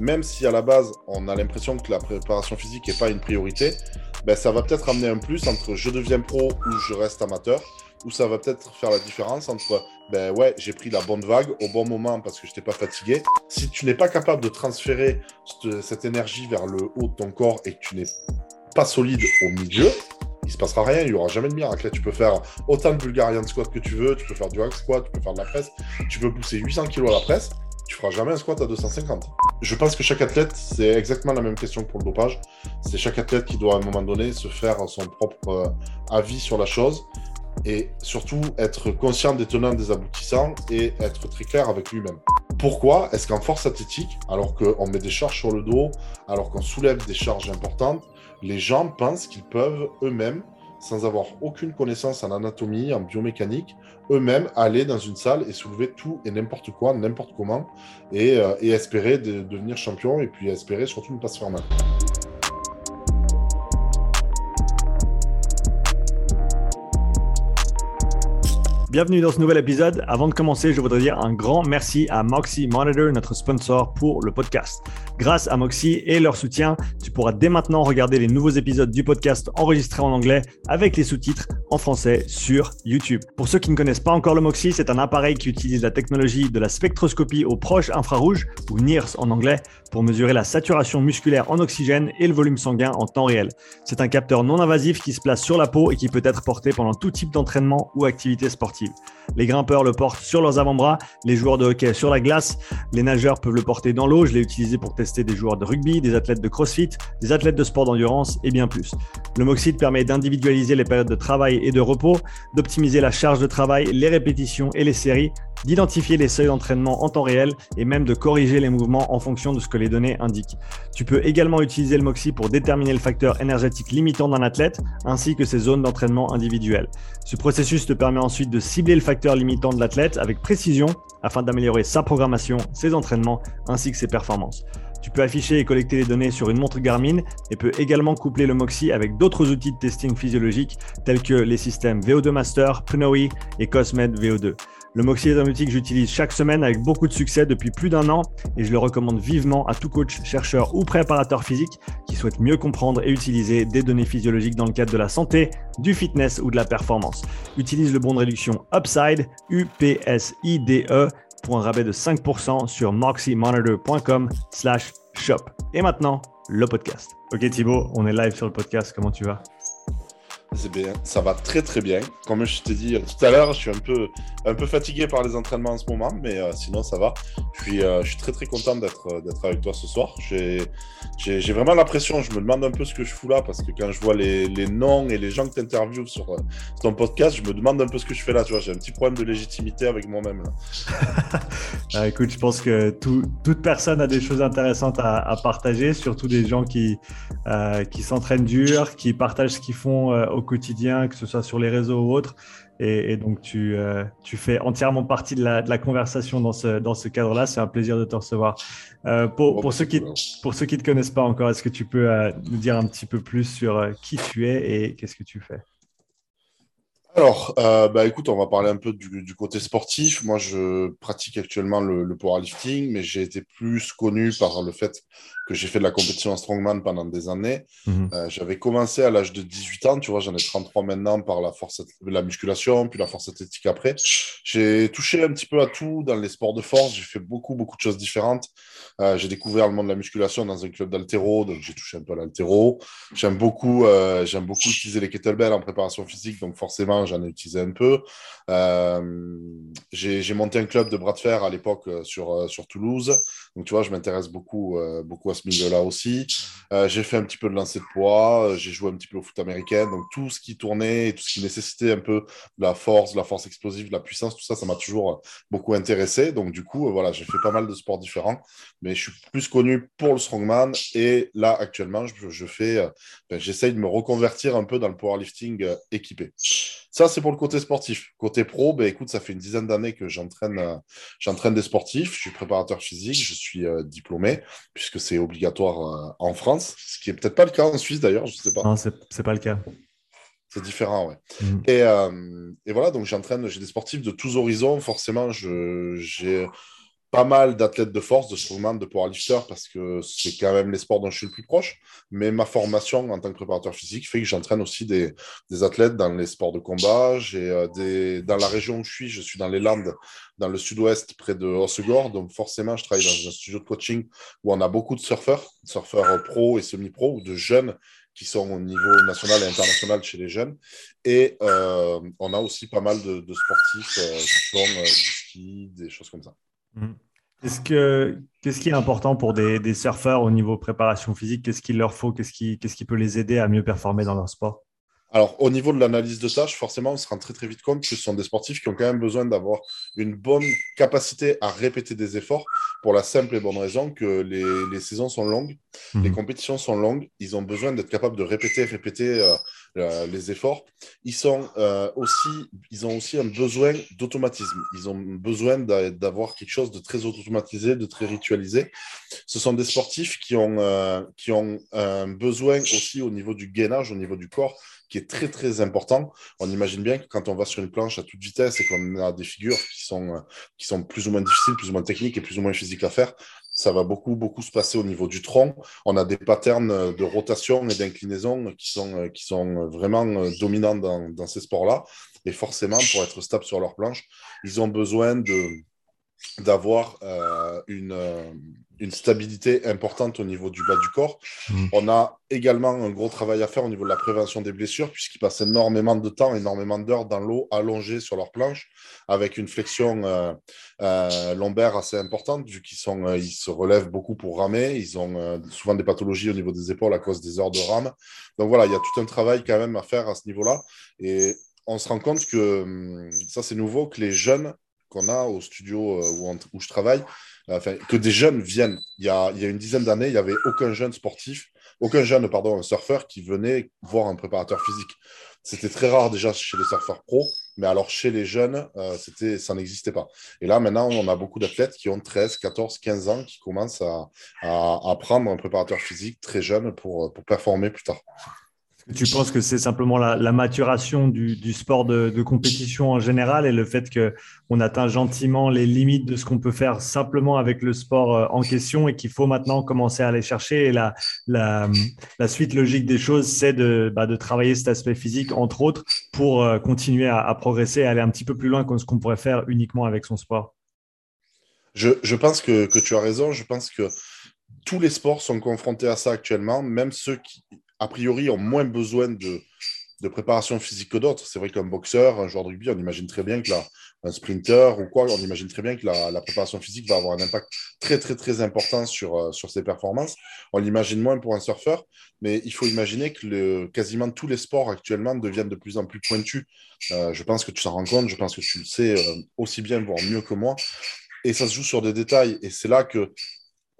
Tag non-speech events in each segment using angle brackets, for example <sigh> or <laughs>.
même si à la base, on a l'impression que la préparation physique n'est pas une priorité, ben, ça va peut-être amener un plus entre je deviens pro ou je reste amateur, ou ça va peut-être faire la différence entre ben ouais, j'ai pris la bonne vague au bon moment parce que je n'étais pas fatigué. Si tu n'es pas capable de transférer cette, énergie vers le haut de ton corps et que tu n'es pas solide au milieu, il se passera rien, il n'y aura jamais de miracle. Là, tu peux faire autant de Bulgarian squat que tu veux, tu peux faire du hack squat, tu peux faire de la presse, tu peux pousser 800 kg à la presse, tu feras jamais un squat à 250. Je pense que chaque athlète, c'est exactement la même question que pour le dopage. C'est chaque athlète qui doit à un moment donné se faire son propre euh, avis sur la chose et surtout être conscient des tenants des aboutissants et être très clair avec lui-même. Pourquoi est-ce qu'en force athlétique, alors qu'on met des charges sur le dos, alors qu'on soulève des charges importantes, les gens pensent qu'ils peuvent eux-mêmes, sans avoir aucune connaissance en anatomie, en biomécanique, eux-mêmes aller dans une salle et soulever tout et n'importe quoi, n'importe comment, et, euh, espérer devenir champion, et puis espérer surtout ne pas se faire mal. Bienvenue dans ce nouvel épisode. Avant de commencer, je voudrais dire un grand merci à Moxie Monitor, notre sponsor pour le podcast. Grâce à Moxie et leur soutien, tu pourras dès maintenant regarder les nouveaux épisodes du podcast enregistrés en anglais avec les sous-titres en français sur YouTube. Pour ceux qui ne connaissent pas encore le Moxie, c'est un appareil qui utilise la technologie de la spectroscopie au proche infrarouge, ou NIRS en anglais, pour mesurer la saturation musculaire en oxygène et le volume sanguin en temps réel. C'est un capteur non invasif qui se place sur la peau et qui peut être porté pendant tout type d'entraînement ou activité sportive. Les grimpeurs le portent sur leurs avant-bras, les joueurs de hockey sur la glace, les nageurs peuvent le porter dans l'eau. Je l'ai utilisé pour tester des joueurs de rugby, des athlètes de crossfit, des athlètes de sport d'endurance et bien plus. Le Moxide permet d'individualiser les périodes de travail et de repos, d'optimiser la charge de travail, les répétitions et les séries, d'identifier les seuils d'entraînement en temps réel et même de corriger les mouvements en fonction de ce que les données indiquent. Tu peux également utiliser le Moxie pour déterminer le facteur énergétique limitant d'un athlète ainsi que ses zones d'entraînement individuelles. Ce processus te permet ensuite de cibler le facteur limitant de l'athlète avec précision afin d'améliorer sa programmation, ses entraînements ainsi que ses performances. Tu peux afficher et collecter les données sur une montre Garmin et peux également coupler le Moxie avec d'autres outils de testing physiologique tels que les systèmes VO2 Master, Pnoe et Cosmed VO2. Le Moxie est un outil que j'utilise chaque semaine avec beaucoup de succès depuis plus d'un an et je le recommande vivement à tout coach, chercheur ou préparateur physique qui souhaite mieux comprendre et utiliser des données physiologiques dans le cadre de la santé, du fitness ou de la performance. Utilise le bon de réduction Upside, UPSIDE pour un rabais de 5% sur moxiemonitor.com slash shop. Et maintenant, le podcast. Ok Thibaut, on est live sur le podcast, comment tu vas? Bien, ça va très très bien. Comme je t'ai dit tout à l'heure, je suis un peu, un peu fatigué par les entraînements en ce moment, mais euh, sinon ça va. Je suis, euh, je suis très très content d'être, euh, d'être avec toi ce soir. J'ai, j'ai, vraiment l'impression, je me demande un peu ce que je fous là, parce que quand je vois les, les noms et les gens que tu interviews sur, ton podcast, je me demande un peu ce que je fais là. Tu vois, j'ai un petit problème de légitimité avec moi-même. <laughs> ah, écoute, je pense que toute personne a des choses intéressantes à, à partager, surtout des gens qui, qui s'entraînent dur, qui partagent ce qu'ils font au quotidien, que ce soit sur les réseaux ou autres. Et, donc, tu, euh, tu, fais entièrement partie de la, de la conversation dans ce, dans ce cadre-là. C'est un plaisir de te recevoir. Euh, pour, pour, ceux qui, pour ceux qui ne te connaissent pas encore, est-ce que tu peux euh, nous dire un petit peu plus sur qui tu es et qu'est-ce que tu fais? Alors, euh, bah écoute, on va parler un peu du, côté sportif. Moi, je pratique actuellement le, powerlifting, mais j'ai été plus connu par le fait que j'ai fait de la compétition en strongman pendant des années. Mhm. Euh, j'avais commencé à l'âge de 18 ans, tu vois, j'en ai 33 maintenant par la force, la musculation, puis la force athlétique après. J'ai touché un petit peu à tout dans les sports de force. J'ai fait beaucoup, beaucoup de choses différentes. Euh, j'ai découvert le monde de la musculation dans un club d'altéro, donc j'ai touché un peu à l'altéro. J'aime beaucoup, j'aime beaucoup utiliser les kettlebells en préparation physique, donc forcément j'en ai utilisé un peu. Euh, j'ai monté un club de bras de fer à l'époque euh, sur, euh, sur Toulouse. Donc, tu vois, je m'intéresse beaucoup, beaucoup à ce milieu-là aussi. j'ai fait un petit peu de lancer de poids, j'ai joué un petit peu au foot américain. Donc, tout ce qui tournait et tout ce qui nécessitait un peu de la force, de la force explosive, de la puissance, tout ça, ça m'a toujours beaucoup intéressé. Donc, du coup, voilà, j'ai fait pas mal de sports différents. Mais je suis plus connu pour le strongman. Et là, actuellement, je, fais, ben, j'essaye de me reconvertir un peu dans le powerlifting équipé. Ça, c'est pour le côté sportif. Pro, ben, écoute, ça fait une dizaine d'années que j'entraîne, euh, j'entraîne des sportifs. Je suis préparateur physique, je suis euh, diplômé, puisque c'est obligatoire euh, en France, ce qui est peut-être pas le cas en Suisse d'ailleurs, je ne sais pas. Non, c'est, n'est pas le cas. C'est différent, ouais. Mm. Et, et, voilà, donc j'entraîne, j'ai des sportifs de tous horizons. Forcément, je, j'ai pas mal d'athlètes de force, de strongman, de powerlifter, parce que c'est quand même les sports dont je suis le plus proche. Mais ma formation en tant que préparateur physique fait que j'entraîne aussi des, athlètes dans les sports de combat. J'ai euh, des... Dans la région où je suis, je suis dans les Landes, dans le sud-ouest, près de Hossegor. Donc forcément, je travaille dans un studio de coaching où on a beaucoup de surfeurs, surfeurs pro et semi-pro, ou de jeunes qui sont au niveau national et international chez les jeunes. Et euh, on a aussi pas mal de, sportifs euh, qui font du ski, des choses comme ça. Mhm. Qu'est-ce, que, qui est important pour des, des surfeurs au niveau préparation physique? Qu'est-ce qu'il leur faut? Qu'est-ce qui, qu'est-ce qui peut les aider à mieux performer dans leur sport? Alors, au niveau de l'analyse de tâches, forcément, on se rend très très vite compte que ce sont des sportifs qui ont quand même besoin d'avoir une bonne capacité à répéter des efforts pour la simple et bonne raison que les, les saisons sont longues, les mhm. compétitions sont longues, ils ont besoin d'être capables de répéter, répéter euh, euh, les efforts. Ils, sont, euh, aussi, ils ont aussi un besoin d'automatisme. Ils ont besoin d'avoir quelque chose de très automatisé, de très ritualisé. Ce sont des sportifs qui ont, qui ont un besoin aussi au niveau du gainage, au niveau du corps, qui est très très important. On imagine bien que quand on va sur une planche à toute vitesse et qu'on a des figures qui sont, euh, qui sont plus ou moins difficiles, plus ou moins techniques et plus ou moins physiques à faire, ça va beaucoup beaucoup se passer au niveau du tronc. On a des patterns de rotation et d'inclinaison qui sont, euh, qui sont vraiment euh, dominants dans, dans ces sports-là. Et forcément, pour être stable sur leur planche, ils ont besoin de d'avoir une, une stabilité importante au niveau du bas du corps. Mm. On a également un gros travail à faire au niveau de la prévention des blessures, puisqu'ils passent énormément de temps, énormément d'heures dans l'eau, allongés sur leur planche, avec une flexion euh, euh, lombaire assez importante, vu qu'ils sont, euh, ils se relèvent beaucoup pour ramer. Ils ont souvent des pathologies au niveau des épaules à cause des heures de rame. Donc voilà, il y a tout un travail quand même à faire à ce niveau-là. Et on se rend compte que hum, ça, c'est nouveau, que les jeunes qu'on a au studio où, où je travaille, que des jeunes viennent. Il y a, une dizaine d'années, il n'y avait aucun jeune sportif, aucun jeune, pardon, un surfeur qui venait voir un préparateur physique. C'était très rare déjà chez les surfeurs pro, mais alors chez les jeunes, euh, c'était, ça n'existait pas. Et là, maintenant, on a beaucoup d'athlètes qui ont 13, 14, 15 ans qui commencent à, prendre un préparateur physique très jeune pour performer plus tard. Tu penses que c'est simplement la, maturation du, sport de, compétition en général et le fait qu'on atteint gentiment les limites de ce qu'on peut faire simplement avec le sport euh, en question et qu'il faut maintenant commencer à aller chercher. Et la, la, suite logique des choses, c'est de, bah, de, travailler cet aspect physique, entre autres, pour euh, continuer à, progresser et aller un petit peu plus loin que ce qu'on pourrait faire uniquement avec son sport. Je, je pense que, que tu as raison. Je pense que tous les sports sont confrontés à ça actuellement, même ceux qui, a priori, ont moins besoin de, préparation physique que d'autres. C'est vrai qu'un boxeur, un joueur de rugby, on imagine très bien que la, un sprinter ou quoi, on imagine très bien que la, préparation physique va avoir un impact très, très, très important sur, euh, sur ses performances. On l'imagine moins pour un surfeur, mais il faut imaginer que le, quasiment tous les sports actuellement deviennent de plus en plus pointus. Euh, je pense que tu t'en rends compte, je pense que tu le sais euh, aussi bien, voire mieux que moi. Et ça se joue sur des détails. Et c'est là que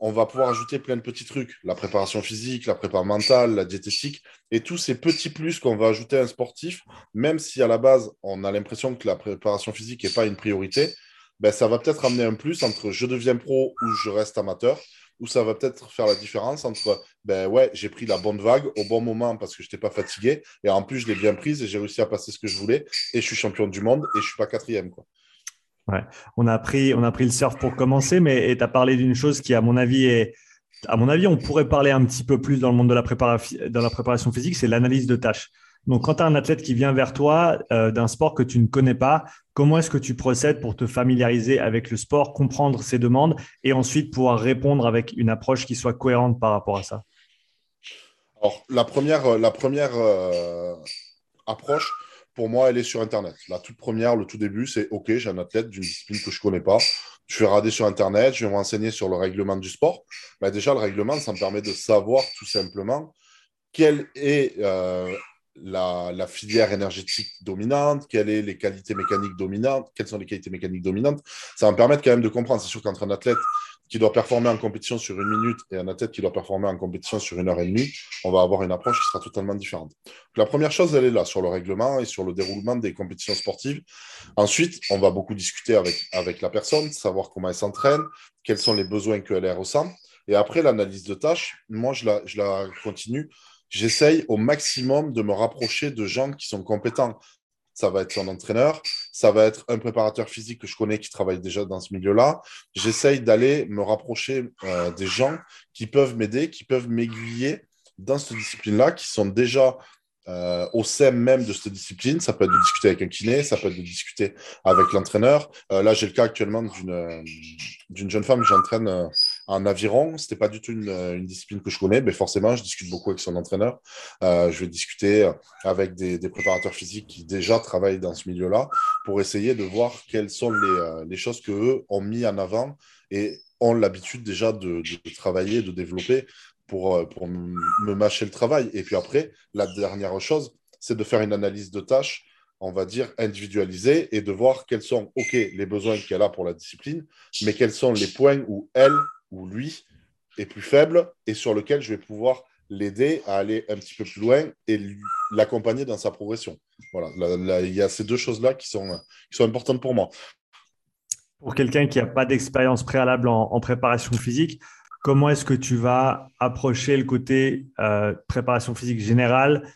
on va pouvoir ajouter plein de petits trucs, la préparation physique, la préparation mentale, la diététique, et tous ces petits plus qu'on va ajouter à un sportif, même si à la base, on a l'impression que la préparation physique n'est pas une priorité, ben, ça va peut-être amener un plus entre je deviens pro ou je reste amateur, ou ça va peut-être faire la différence entre, ben ouais, j'ai pris la bonne vague au bon moment parce que je n'étais pas fatigué, et en plus, je l'ai bien prise et j'ai réussi à passer ce que je voulais, et je suis champion du monde, et je ne suis pas quatrième. On, a pris, on a pris le surf pour commencer, mais tu as parlé d'une chose qui, à mon avis, est. À mon avis, on pourrait parler un petit peu plus dans le monde de la, dans la préparation physique, c'est l'analyse de tâches. Donc, quand tu as un athlète qui vient vers toi euh, d'un sport que tu ne connais pas, comment est-ce que tu procèdes pour te familiariser avec le sport, comprendre ses demandes et ensuite pouvoir répondre avec une approche qui soit cohérente par rapport à ça? Alors, la première, la première euh, approche, pour moi, elle est sur Internet. La toute première, le tout début, c'est OK, j'ai un athlète d'une discipline que je ne connais pas. Je vais regarder sur Internet, je vais me renseigner sur le règlement du sport. Bah, déjà, le règlement, ça me permet de savoir tout simplement quelle est euh, la, filière énergétique dominante, quelles sont les qualités mécaniques dominantes, quelles sont les qualités mécaniques dominantes. Ça va me permettre quand même de comprendre. C'est sûr qu'entre un athlète qui doit performer en compétition sur une minute et un athlète qui doit performer en compétition sur une heure et demie, on va avoir une approche qui sera totalement différente. la première chose, elle est là, sur le règlement et sur le déroulement des compétitions sportives. Ensuite, on va beaucoup discuter avec, la personne, savoir comment elle s'entraîne, quels sont les besoins qu'elle ressent. Et après, l'analyse de tâches, moi, je la, je la continue. J'essaye au maximum de me rapprocher de gens qui sont compétents ça va être son entraîneur, ça va être un préparateur physique que je connais qui travaille déjà dans ce milieu-là. J'essaye d'aller me rapprocher euh, des gens qui peuvent m'aider, qui peuvent m'aiguiller dans cette discipline-là, qui sont déjà euh, au sein même de cette discipline. Ça peut être de discuter avec un kiné, ça peut être de discuter avec l'entraîneur. Euh, là, j'ai le cas actuellement d'une, jeune femme que j'entraîne en aviron, ce n'était pas du tout euh, une, discipline que je connais, mais forcément, je discute beaucoup avec son entraîneur. Euh, je vais discuter avec des, préparateurs physiques qui déjà travaillent dans ce milieu-là pour essayer de voir quelles sont les, euh, choses qu'eux ont mis en avant et ont l'habitude déjà de, travailler, de développer pour, pour me mâcher le travail. Et puis après, la dernière chose, c'est de faire une analyse de tâches on va dire, individualisée et de voir quels sont, OK, les besoins qu'elle a pour la discipline, mais quels sont les points où elle où lui est plus faible et sur lequel je vais pouvoir l'aider à aller un petit peu plus loin et l'accompagner dans sa progression. Voilà, il y a ces deux choses-là qui sont, qui sont importantes pour moi. Pour quelqu'un qui n'a pas d'expérience préalable en, préparation physique, comment est-ce que tu vas approcher le côté euh, préparation physique générale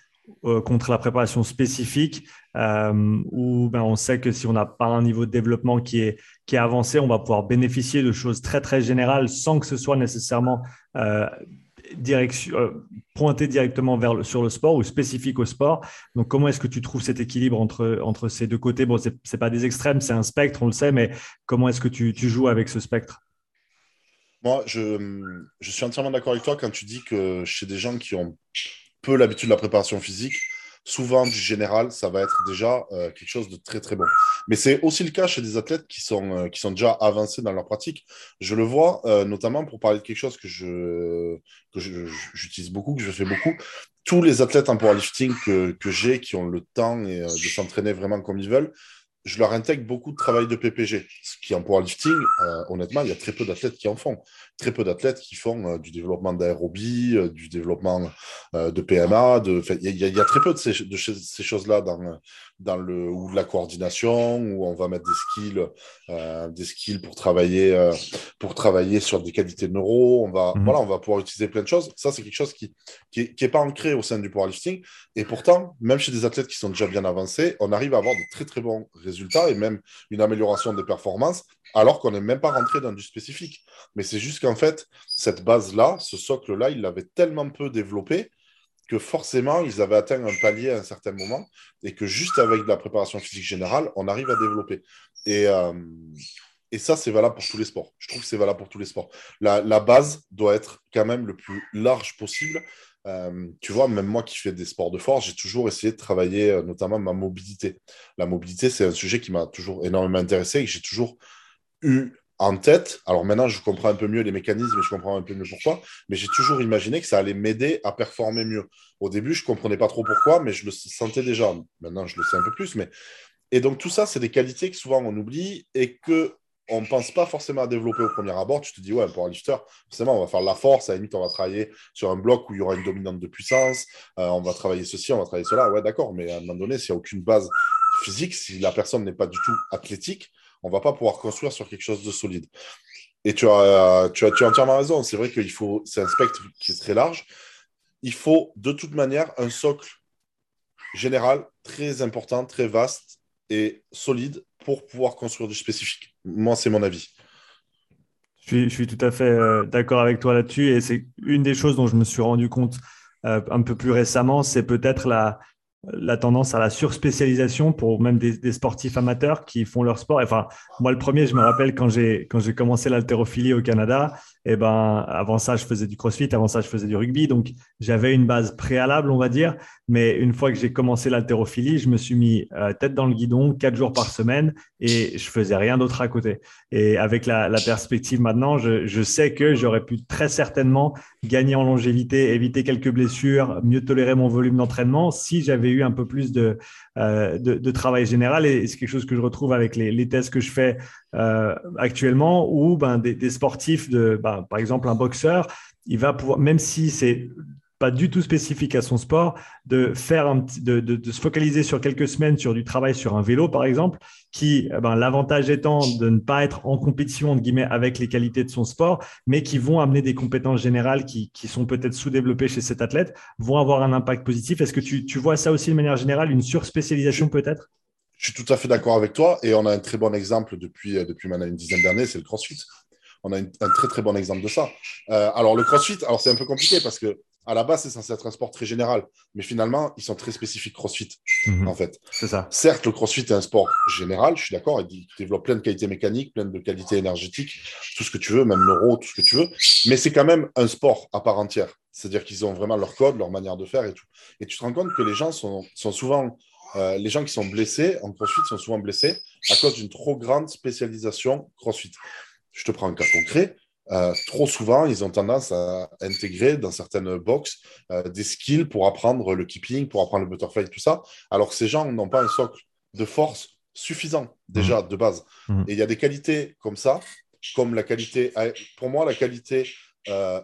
euh, contre la préparation spécifique euh, où ben, on sait que si on n'a pas un niveau de développement qui est, qui est avancé, on va pouvoir bénéficier de choses très très générales sans que ce soit nécessairement pointé directement vers le, sur le sport ou spécifique au sport. Donc comment est-ce que tu trouves cet équilibre entre, entre ces deux côtés? Bon, ce n'est pas des extrêmes, c'est un spectre, on le sait, mais comment est-ce que tu, tu joues avec ce spectre? Moi, je, je, suis entièrement d'accord avec toi quand tu dis que chez des gens qui ont peu l'habitude de la préparation physique, souvent du général, ça va être déjà euh, quelque chose de très très bon. Mais c'est aussi le cas chez des athlètes qui sont, euh, qui sont déjà avancés dans leur pratique. Je le vois euh, notamment pour parler de quelque chose que je que j'utilise beaucoup, que je fais beaucoup. Tous les athlètes en powerlifting que, que j'ai, qui ont le temps et, de s'entraîner vraiment comme ils veulent, je leur intègre beaucoup de travail de PPG. Ce qui en powerlifting, honnêtement, il y a très peu d'athlètes qui en font très peu d'athlètes qui font euh, du développement d'aérobie, euh, du développement euh, de PMA. De... Il, y a, très peu de ces, de ces choses-là dans, dans le, ou de la coordination, où on va mettre des skills, des skills pour, travailler, pour travailler sur des qualités de neuro. On va, mhm. voilà, on va pouvoir utiliser plein de choses. Ça, c'est quelque chose qui n'est qui, est pas ancré au sein du powerlifting. Et pourtant, même chez des athlètes qui sont déjà bien avancés, on arrive à avoir de très, très bons résultats et même une amélioration des performances alors qu'on n'est même pas rentré dans du spécifique. Mais c'est juste qu'en fait, cette base-là, ce socle-là, ils l'avaient tellement peu développé que forcément, ils avaient atteint un palier à un certain moment et que juste avec de la préparation physique générale, on arrive à développer. Et, euh, ça, c'est valable pour tous les sports. Je trouve que c'est valable pour tous les sports. La, base doit être quand même le plus large possible. Euh, tu vois, même moi qui fais des sports de force, j'ai toujours essayé de travailler euh, notamment ma mobilité. La mobilité, c'est un sujet qui m'a toujours énormément intéressé et que j'ai toujours eu en tête. Alors maintenant, je comprends un peu mieux les mécanismes et je comprends un peu mieux pourquoi, mais j'ai toujours imaginé que ça allait m'aider à performer mieux. Au début, je ne comprenais pas trop pourquoi, mais je le sentais déjà. Maintenant, je le sais un peu plus. Mais... Et donc, tout ça, c'est des qualités que souvent on oublie et que on ne pense pas forcément à développer au premier abord. Tu te dis, ouais, pour un lifter, forcément, on va faire la force. À la limite, on va travailler sur un bloc où il y aura une dominante de puissance. Euh, on va travailler ceci, on va travailler cela. Ouais, d'accord. Mais à un moment donné, s'il n'y a aucune base physique, si la personne n'est pas du tout athlétique, on va pas pouvoir construire sur quelque chose de solide. Et tu as, tu as, tu as entièrement raison. C'est vrai qu'il faut, c'est un spectre qui est très large. Il faut de toute manière un socle général très important, très vaste et solide pour pouvoir construire du spécifique. Moi, c'est mon avis. Je suis, tout à fait euh, d'accord avec toi là-dessus. Et c'est une des choses dont je me suis rendu compte euh, un peu plus récemment, c'est peut-être la, la tendance à la surspécialisation pour même des, sportifs amateurs qui font leur sport. Enfin, moi, le premier, je me rappelle quand j'ai quand j'ai commencé l'haltérophilie au Canada, eh ben avant ça, je faisais du CrossFit, avant ça, je faisais du rugby, donc j'avais une base préalable, on va dire. Mais une fois que j'ai commencé l'haltérophilie, je me suis mis euh, tête dans le guidon quatre jours par semaine et je faisais rien d'autre à côté. Et avec la, perspective maintenant, je, sais que j'aurais pu très certainement gagner en longévité, éviter quelques blessures, mieux tolérer mon volume d'entraînement si j'avais eu un peu plus de, euh, de, travail général. Et c'est quelque chose que je retrouve avec les, les tests que je fais euh, actuellement, où ben, des, des sportifs, de, ben, par exemple un boxeur, il va pouvoir, même si c'est pas du tout spécifique à son sport, de se focaliser sur quelques semaines sur du travail sur un vélo, par exemple, qui, eh ben, l'avantage étant de ne pas être en compétition, avec les qualités de son sport, mais qui vont amener des compétences générales qui, sont peut-être sous-développées chez cet athlète, vont avoir un impact positif. Est-ce que tu, vois ça aussi de manière générale, une surspécialisation peut-être? Je suis tout à fait d'accord avec toi et on a un très bon exemple depuis, depuis maintenant une dizaine d'années, c'est le CrossFit. On a un très très bon exemple de ça. alors le CrossFit, alors c'est un peu compliqué parce que à la base, c'est censé être un sport très général. Mais finalement, ils sont très spécifiques CrossFit, mhm. en fait. C'est ça. Certes, le CrossFit est un sport général, je suis d'accord. Il développe plein de qualités mécaniques, plein de qualités énergétiques, tout ce que tu veux, même neuro, tout ce que tu veux. Mais c'est quand même un sport à part entière. C'est-à-dire qu'ils ont vraiment leur code, leur manière de faire et tout. Et tu te rends compte que les gens sont, souvent... Euh, les gens qui sont blessés en CrossFit sont souvent blessés à cause d'une trop grande spécialisation CrossFit. Je te prends un cas concret. Euh, trop souvent, ils ont tendance à intégrer dans certaines boxes euh, des skills pour apprendre le keeping, pour apprendre le butterfly, tout ça, alors que ces gens n'ont pas un socle de force suffisant déjà mmh. de base. Mmh. Et il y a des qualités comme ça, comme la qualité, euh, pour moi, la qualité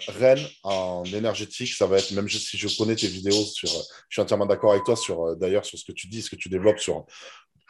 reine en énergétique, ça va être, même si je connais tes vidéos sur, je suis entièrement d'accord avec toi sur, d'ailleurs, sur ce que tu dis, ce que tu développes sur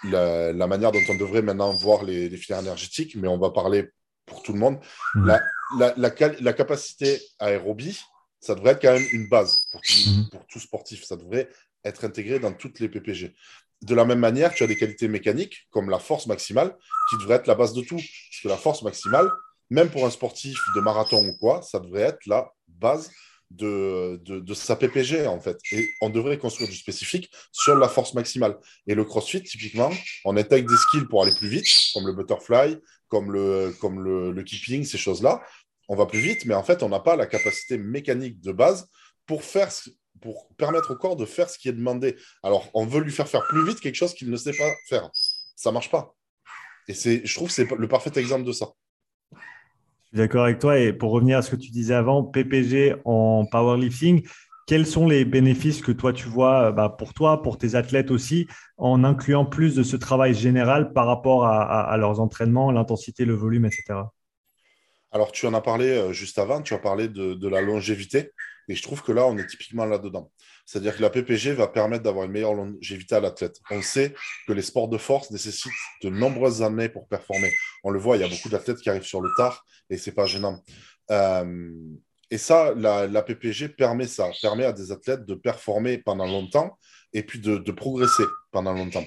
la, manière dont on devrait maintenant voir les, les filières énergétiques, mais on va parler pour tout le monde. Mmh. La, la, la, capacité aérobie, ça devrait être quand même une base pour tout, mmh. pour tout, sportif. Ça devrait être intégré dans toutes les PPG. De la même manière, tu as des qualités mécaniques, comme la force maximale, qui devrait être la base de tout. Parce que la force maximale, même pour un sportif de marathon ou quoi, ça devrait être la base de, de, sa PPG, en fait. Et on devrait construire du spécifique sur la force maximale. Et le CrossFit, typiquement, on intègre des skills pour aller plus vite, comme le butterfly, comme le, keeping, ces choses-là. On va plus vite, mais en fait, on n'a pas la capacité mécanique de base pour, faire, pour permettre au corps de faire ce qui est demandé. Alors, on veut lui faire faire plus vite quelque chose qu'il ne sait pas faire. Ça marche pas. Et je trouve que c'est le parfait exemple de ça. Suis d'accord avec toi. Et pour revenir à ce que tu disais avant, PPG en powerlifting, quels sont les bénéfices que toi tu vois euh, bah, pour toi, pour tes athlètes aussi, en incluant plus de ce travail général par rapport à, leurs entraînements, l'intensité, le volume, etc. Alors tu en as parlé euh, juste avant, tu as parlé de, la longévité, et je trouve que là, on est typiquement là-dedans. C'est-à-dire que la PPG va permettre d'avoir une meilleure longévité à l'athlète. On sait que les sports de force nécessitent de nombreuses années pour performer. On le voit, il y a beaucoup d'athlètes qui arrivent sur le tard et c'est pas gênant. Euh, et ça, la, PPG permet ça, permet à des athlètes de performer pendant longtemps et puis de, progresser pendant longtemps.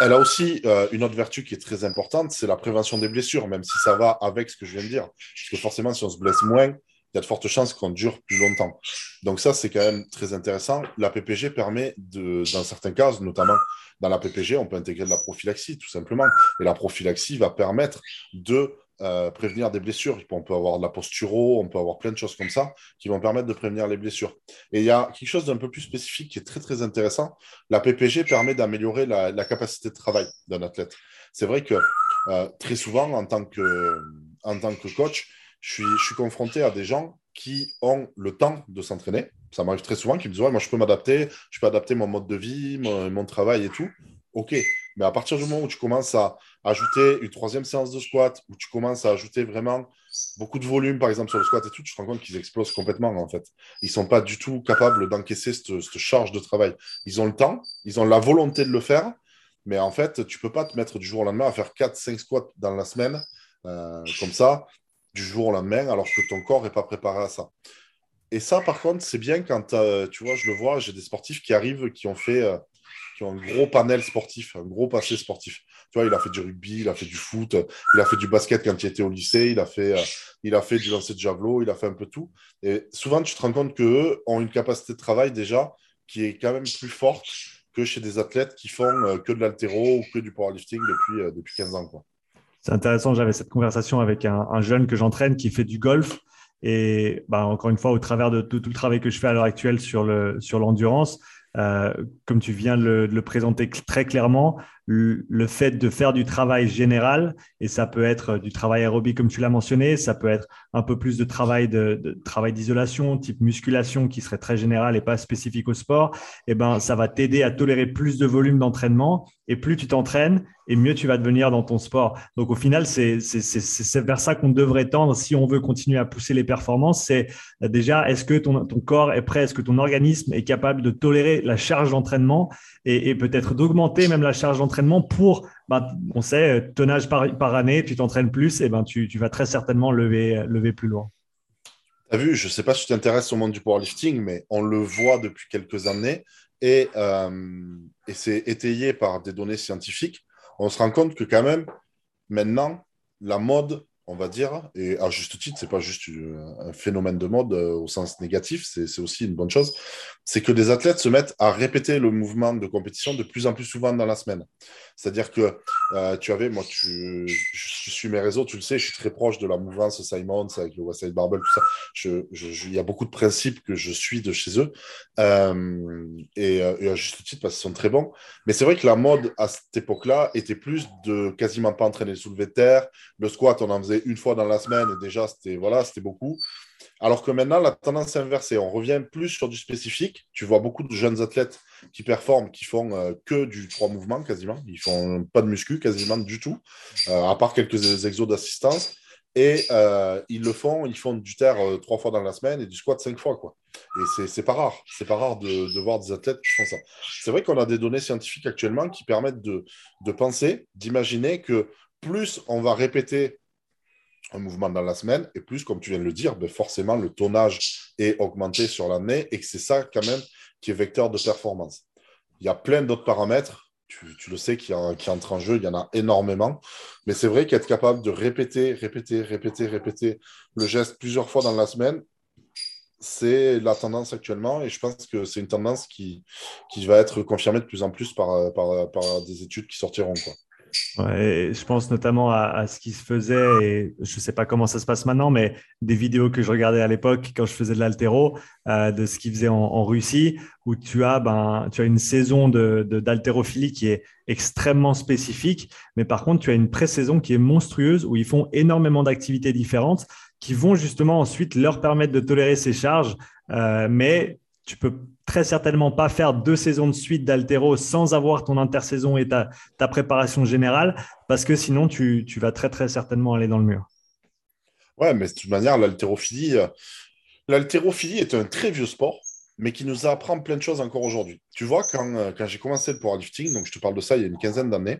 Elle a aussi euh, une autre vertu qui est très importante, c'est la prévention des blessures, même si ça va avec ce que je viens de dire. Parce que forcément, si on se blesse moins, il y a de fortes chances qu'on dure plus longtemps. Donc ça, c'est quand même très intéressant. La PPG permet, dans certains cas, notamment dans la PPG, on peut intégrer de la prophylaxie, tout simplement. Et la prophylaxie va permettre de euh, prévenir des blessures. On peut avoir de la posturo, on peut avoir plein de choses comme ça qui vont permettre de prévenir les blessures. Et il y a quelque chose d'un peu plus spécifique qui est très très intéressant. La PPG permet d'améliorer la, capacité de travail d'un athlète. C'est vrai que euh, très souvent, en tant que coach, je suis, confronté à des gens qui ont le temps de s'entraîner. Ça m'arrive très souvent, qui me disent ouais, moi je peux m'adapter, je peux adapter mon mode de vie, mon travail et tout. Ok, mais à partir du moment où tu commences à ajouter une troisième séance de squat, où tu commences à ajouter vraiment beaucoup de volume, par exemple, sur le squat et tout, tu te rends compte qu'ils explosent complètement, en fait. Ils ne sont pas du tout capables d'encaisser cette, charge de travail. Ils ont le temps, ils ont la volonté de le faire, mais en fait, tu ne peux pas te mettre du jour au lendemain à faire 4-5 squats dans la semaine, euh, comme ça, du jour au lendemain, alors que ton corps n'est pas préparé à ça. Et ça, par contre, c'est bien quand, euh, tu vois, je le vois, j'ai des sportifs qui arrivent, qui ont fait... Euh, qui ont un gros panel sportif, un gros passé sportif. Tu vois, il a fait du rugby, il a fait du foot, il a fait du basket quand il était au lycée, il a fait, euh, il a fait du lancer de javelot, il a fait un peu tout. Et souvent, tu te rends compte qu'eux ont une capacité de travail déjà qui est quand même plus forte que chez des athlètes qui font que de l'altéro ou que du powerlifting depuis, depuis 15 ans. C'est intéressant, j'avais cette conversation avec un, jeune que j'entraîne qui fait du golf. Et bah, encore une fois, au travers de tout, le travail que je fais à l'heure actuelle sur l'endurance, euh, comme tu viens de le, présenter très clairement, le, fait de faire du travail général, et ça peut être du travail aérobie comme tu l'as mentionné, ça peut être un peu plus de travail de, travail d'isolation, type musculation qui serait très général et pas spécifique au sport, et eh ben ça va t'aider à tolérer plus de volume d'entraînement et plus tu t'entraînes et mieux tu vas devenir dans ton sport. Donc au final, c'est vers ça qu'on devrait tendre si on veut continuer à pousser les performances. C'est déjà, est-ce que ton, ton, corps est prêt, est-ce que ton organisme est capable de tolérer la charge d'entraînement et, peut-être d'augmenter même la charge d'entraînement pour, bah, on sait, tonnage par, par année, tu t'entraînes plus, et ben tu, vas très certainement lever, lever plus loin. Tu as vu, je ne sais pas si tu t'intéresses au monde du powerlifting, mais on le voit depuis quelques années et, et c'est étayé par des données scientifiques, on se rend compte que quand même, maintenant, la mode on va dire, et à juste titre, c'est pas juste un phénomène de mode euh, au sens négatif, c'est aussi une bonne chose, c'est que des athlètes se mettent à répéter le mouvement de compétition de plus en plus souvent dans la semaine. C'est-à-dire que euh, tu avais, moi, tu, je, suis mes réseaux, tu le sais, je suis très proche de la mouvance Simons avec le Westside Barbell, tout ça. il y a beaucoup de principes que je suis de chez eux, euh, et, et, à juste titre parce qu'ils sont très bons. Mais c'est vrai que la mode à cette époque-là était plus de quasiment pas entraîner le soulevé de terre, le squat, on en faisait une fois dans la semaine et déjà, c'était voilà, c'était beaucoup. Alors que maintenant, la tendance est inversée. On revient plus sur du spécifique. Tu vois beaucoup de jeunes athlètes qui performent, qui font euh, que du trois mouvements quasiment. Ils font pas de muscu quasiment du tout, euh, à part quelques exos d'assistance. Et euh, ils le font, ils font du terre trois fois dans la semaine et du squat cinq fois. Quoi. Et c'est pas rare. C'est pas rare de, de, voir des athlètes qui font ça. C'est vrai qu'on a des données scientifiques actuellement qui permettent de, de penser, d'imaginer que plus on va répéter un mouvement dans la semaine, et plus, comme tu viens de le dire, ben forcément, le tonnage est augmenté sur l'année, et que c'est ça quand même qui est vecteur de performance. Il y a plein d'autres paramètres, tu, le sais, qui, qui entrent en jeu, il y en a énormément, mais c'est vrai qu'être capable de répéter, répéter, répéter, répéter le geste plusieurs fois dans la semaine, c'est la tendance actuellement, et je pense que c'est une tendance qui, qui va être confirmée de plus en plus par, par, par des études qui sortiront. Quoi. Je pense notamment à, ce qui se faisait, et je ne sais pas comment ça se passe maintenant, mais des vidéos que je regardais à l'époque quand je faisais de l'altéro, euh, de ce qu'ils faisaient en, Russie, où tu as, ben, tu as une saison d'haltérophilie de, qui est extrêmement spécifique, mais par contre, tu as une pré-saison qui est monstrueuse, où ils font énormément d'activités différentes qui vont justement ensuite leur permettre de tolérer ces charges, euh, mais tu peux très certainement pas faire deux saisons de suite d'altéro sans avoir ton intersaison et ta, préparation générale, parce que sinon, tu, vas très, très certainement aller dans le mur. Ouais, mais de toute manière, l'haltérophilie, euh, l'haltérophilie est un très vieux sport, mais qui nous apprend plein de choses encore aujourd'hui. Tu vois, quand, euh, quand j'ai commencé le powerlifting, donc je te parle de ça il y a une quinzaine d'années,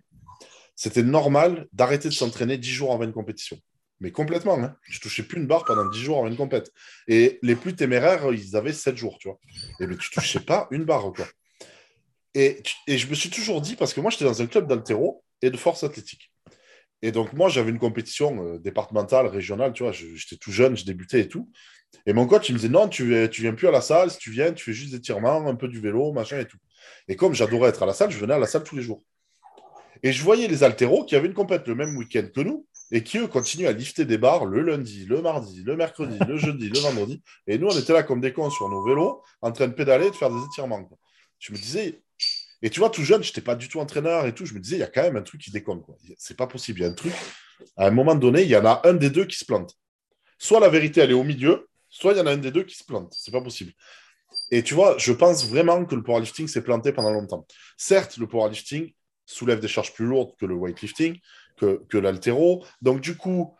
c'était normal d'arrêter de s'entraîner dix jours avant une compétition. Mais complètement. Hein. Je touchais plus une barre pendant 10 jours avant une compète. Et les plus téméraires, ils avaient 7 jours, tu vois. Et mais tu touchais pas une barre, quoi. Et, et, je me suis toujours dit, parce que moi, j'étais dans un club d'altéro et de force athlétique. Et donc, moi, j'avais une compétition euh, départementale, régionale, tu vois. J'étais tout jeune, je débutais et tout. Et mon coach, il me disait, non, tu, tu viens plus à la salle. Si tu viens, tu fais juste des tirements, un peu du vélo, machin et tout. Et comme j'adorais être à la salle, je venais à la salle tous les jours. Et je voyais les altéros qui avaient une compète le même week-end que nous et qui, eux, continuent à lifter des barres le lundi, le mardi, le mercredi, le jeudi, le vendredi. Et nous, on était là comme des cons sur nos vélos, en train de pédaler de faire des étirements. Je me disais, et tu vois, tout jeune, je n'étais pas du tout entraîneur et tout. Je me disais, il y a quand même un truc qui déconne. C'est pas possible. Il y a un truc. À un moment donné, il y en a un des deux qui se plante. Soit la vérité, elle est au milieu, soit il y en a un des deux qui se plante. C'est pas possible. Et tu vois, je pense vraiment que le powerlifting s'est planté pendant longtemps. Certes, le powerlifting soulève des charges plus lourdes que le weightlifting, que, que l'altéro. Donc, du coup,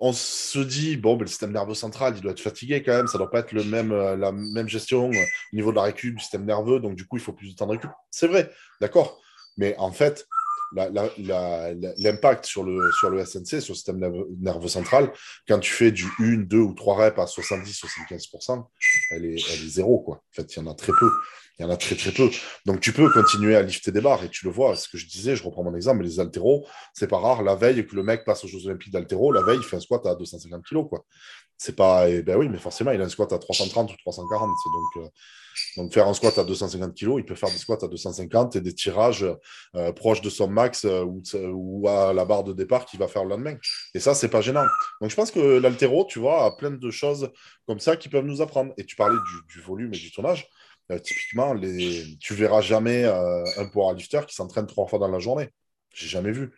on se dit, bon, ben, le système nerveux central, il doit être fatigué quand même, ça ne doit pas être le même, euh, la même gestion euh, au niveau de la récup du système nerveux, donc du coup, il faut plus de temps de récup. C'est vrai, d'accord. Mais en fait, l'impact sur le, sur le SNC, sur le système nerveux, central, quand tu fais du 1, 2 ou 3 reps à 70-75%, elle est, elle est zéro. Quoi. En fait, il y en a très peu. Il y en a très très peu. Donc tu peux continuer à lifter des barres et tu le vois, ce que je disais, je reprends mon exemple, les haltéros, c'est pas rare. La veille que le mec passe aux Jeux Olympiques d'haltéro, la veille, il fait un squat à 250 kg. C'est pas. Eh ben oui, mais forcément, il a un squat à 330 ou 340. Donc, euh, donc faire un squat à 250 kg, il peut faire des squats à 250 et des tirages euh, proches de son max euh, ou, à la barre de départ qu'il va faire le lendemain. Et ça, c'est pas gênant. Donc je pense que l'haltéro, tu vois, a plein de choses comme ça qui peuvent nous apprendre. Et tu parlais du, du volume et du tonnage. Euh, typiquement, les... tu verras jamais euh, un powerlifter qui s'entraîne trois fois dans la journée. J'ai jamais vu.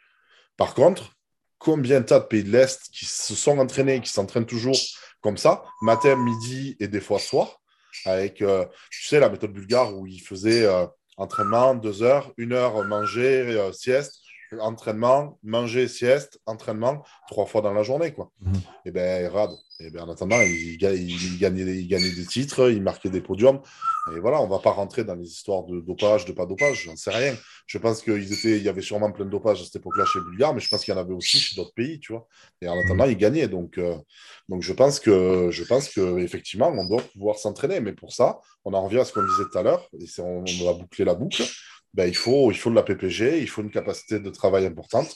Par contre, combien de tas de pays de l'Est qui se sont entraînés, qui s'entraînent toujours comme ça, matin, midi et des fois soir, avec, euh, tu sais, la méthode bulgare où ils faisaient entraînement, deux heures, une heure manger, sieste, entraînement, manger, sieste, entraînement, trois fois dans la journée. Quoi. Mhm. Et bien, Rad, et ben, en attendant, il, gagnait, il, gagnait, des titres, il marquait des podiums. Et voilà, on ne va pas rentrer dans les histoires de dopage, de pas dopage, j'en sais rien. Je pense qu'il étaient, il y avait sûrement plein de dopage à cette époque-là chez Bulgare, mais je pense qu'il y en avait aussi chez d'autres pays, tu vois. Et en attendant, ils gagnaient. Donc, euh, donc je pense que, je pense que effectivement, on doit pouvoir s'entraîner. Mais pour ça, on en revient à ce qu'on disait tout à l'heure, et on, on va boucler la boucle. Ben, il, faut, il faut de la PPG, il faut une capacité de travail importante.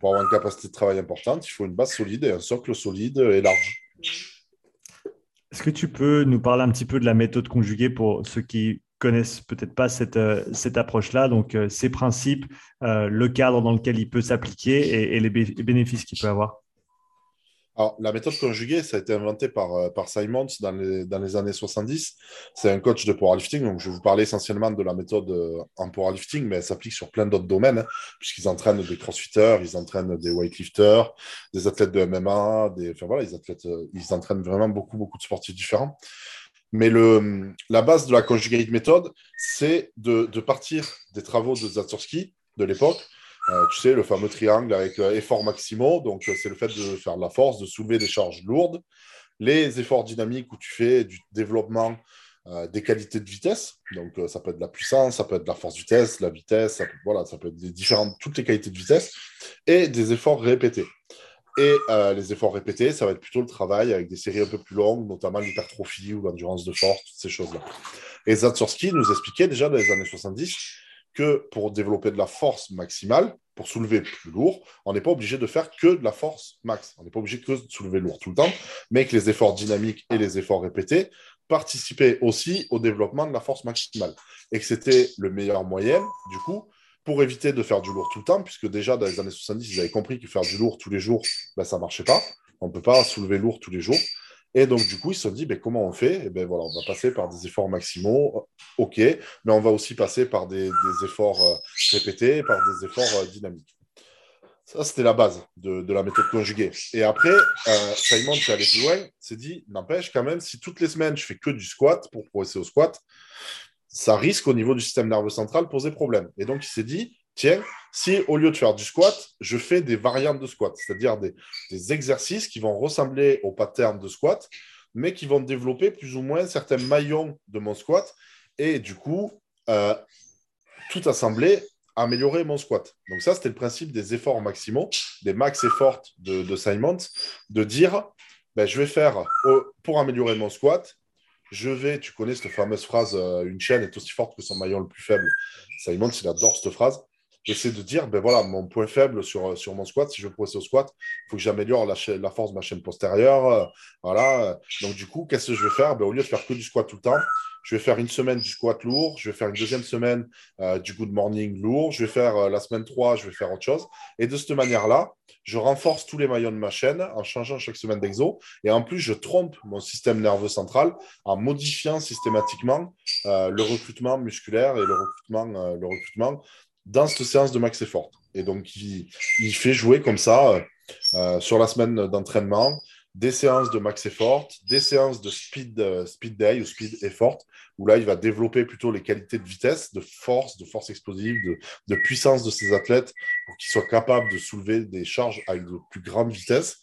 Pour avoir une capacité de travail importante, il faut une base solide et un socle solide et large. Est-ce que tu peux nous parler un petit peu de la méthode conjuguée pour ceux qui connaissent peut-être pas cette, euh, cette approche-là, donc euh, ces principes, euh, le cadre dans lequel il peut s'appliquer et, les bénéfices qu'il peut avoir alors, la méthode conjuguée, ça a été inventé par, euh, par dans les, dans les années 70. C'est un coach de powerlifting. Donc, je vais vous parler essentiellement de la méthode euh, en powerlifting, mais elle s'applique sur plein d'autres domaines, hein, puisqu'ils entraînent des crossfitters, ils entraînent des weightlifters, des athlètes de MMA, des, enfin voilà, ils, athlètent, euh, entraînent vraiment beaucoup, beaucoup de sportifs différents. Mais le, la base de la conjugate méthode, c'est de, de partir des travaux de Zatursky de l'époque, euh, tu sais, le fameux triangle avec euh, effort maximaux. Donc, euh, c'est le fait de faire de la force, de soulever des charges lourdes. Les efforts dynamiques où tu fais du développement des qualités de vitesse. Donc, ça peut être la puissance, ça peut être la force vitesse, la vitesse, ça peut, voilà, ça peut être des différentes, toutes les qualités de vitesse. Et des efforts répétés. Et les efforts répétés, ça va être plutôt le travail avec des séries un peu plus longues, notamment l'hypertrophie ou l'endurance de force, toutes ces choses-là. Et Zatsursky nous expliquait déjà dans les années 70 que pour développer de la force maximale, pour soulever plus lourd, on n'est pas obligé de faire que de la force max. On n'est pas obligé que de soulever lourd tout le temps, mais que les efforts dynamiques et les efforts répétés participaient aussi au développement de la force maximale. Et que c'était le meilleur moyen, du coup, pour éviter de faire du lourd tout le temps, puisque déjà dans les années 70, ils avaient compris que faire du lourd tous les jours, ben, ça ne marchait pas. On ne peut pas soulever lourd tous les jours. Et donc, du coup, ils se sont dit, ben, comment on fait? Eh ben, voilà, On va passer par des efforts maximaux, OK, mais on va aussi passer par des, efforts euh, répétés, par des efforts euh, dynamiques. Ça, c'était la base de, la méthode conjuguée. Et après, euh, Simon, qui allait plus loin, s'est dit, n'empêche quand même, si toutes les semaines, je fais que du squat pour progresser au squat, ça risque au niveau du système nerveux central poser problème. Et donc, il s'est dit, tiens, si au lieu de faire du squat, je fais des variantes de squat, c'est-à-dire des, exercices qui vont ressembler au pattern de squat, mais qui vont développer plus ou moins certains maillons de mon squat, et du coup, euh, tout assemblé, améliorer mon squat. Donc ça, c'était le principe des efforts maximaux, des max efforts de, de Simons, de dire, ben, je vais faire, pour améliorer mon squat, je vais, tu connais cette fameuse phrase, euh, une chaîne est aussi forte que son maillon le plus faible. Simons, il adore cette phrase j'essaie de dire, ben voilà, mon point faible sur, sur mon squat, si je veux progresser au squat, il faut que j'améliore la, la, force de ma chaîne postérieure. Euh, voilà. Donc, du coup, qu'est-ce que je vais faire? Ben, Au lieu de faire que du squat tout le temps, je vais faire une semaine du squat lourd, je vais faire une deuxième semaine euh, du good morning lourd, je vais faire euh, la semaine 3, je vais faire autre chose. Et de cette manière-là, je renforce tous les maillons de ma chaîne en changeant chaque semaine d'exo. Et en plus, je trompe mon système nerveux central en modifiant systématiquement le recrutement musculaire et le recrutement, le recrutement dans cette séance de max effort. Et donc, il, fait jouer comme ça euh, euh, sur la semaine d'entraînement des séances de max effort, des séances de speed, euh, speed day ou speed effort, où là, il va développer plutôt les qualités de vitesse, de force, de force explosive, de, puissance de ses athlètes pour qu'ils soient capables de soulever des charges avec de plus grande vitesse.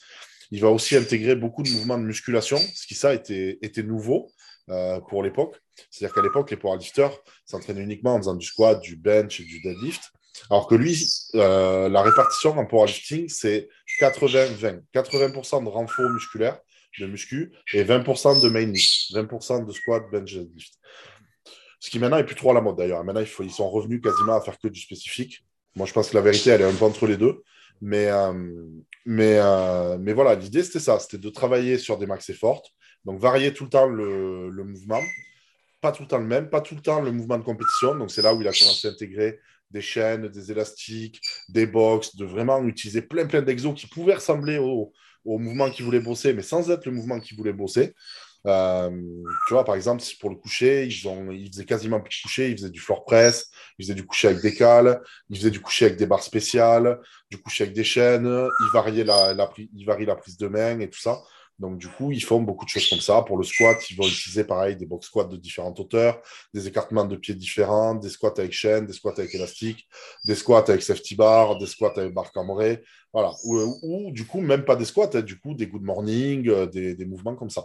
Il va aussi intégrer beaucoup de mouvements de musculation, ce qui ça était, était nouveau. Euh, pour l'époque. C'est-à-dire qu'à l'époque, les powerlifters s'entraînaient uniquement en faisant du squat, du bench et du deadlift. Alors que lui, euh, la répartition en powerlifting, c'est 80-20. 80%, de renfort musculaire, de muscu, et 20% de main lift. 20% de squat, bench, deadlift. Ce qui maintenant est plus trop à la mode d'ailleurs. Maintenant, ils sont revenus quasiment à faire que du spécifique. Moi, je pense que la vérité, elle est un peu entre les deux. Mais, euh, mais, mais voilà, l'idée, c'était ça. C'était de travailler sur des max fortes donc, varier tout le temps le, mouvement. Pas tout le temps le même, pas tout le temps le mouvement de compétition. Donc, c'est là où il a commencé à intégrer des chaînes, des élastiques, des box, de vraiment utiliser plein, plein d'exos qui pouvaient ressembler au, mouvement qu'il voulait bosser, mais sans être le mouvement qu'il voulait bosser. Euh, tu vois, par exemple, pour le coucher, ils, ont, faisaient quasiment plus de coucher, ils faisaient du floor press, ils faisaient du coucher avec des cales, ils faisaient du coucher avec des barres spéciales, du coucher avec des chaînes, ils variaient ils varient la prise de main et tout ça. Donc, du coup, ils font beaucoup de choses comme ça. Pour le squat, ils vont utiliser pareil des box squats de différentes hauteurs, des écartements de pieds différents, des squats avec chaîne, des squats avec élastique, des squats avec safety bar, des squats avec barre cambrée. Voilà. Ou, du coup, même pas des squats, hein, du coup, des good morning, euh, des, mouvements comme ça.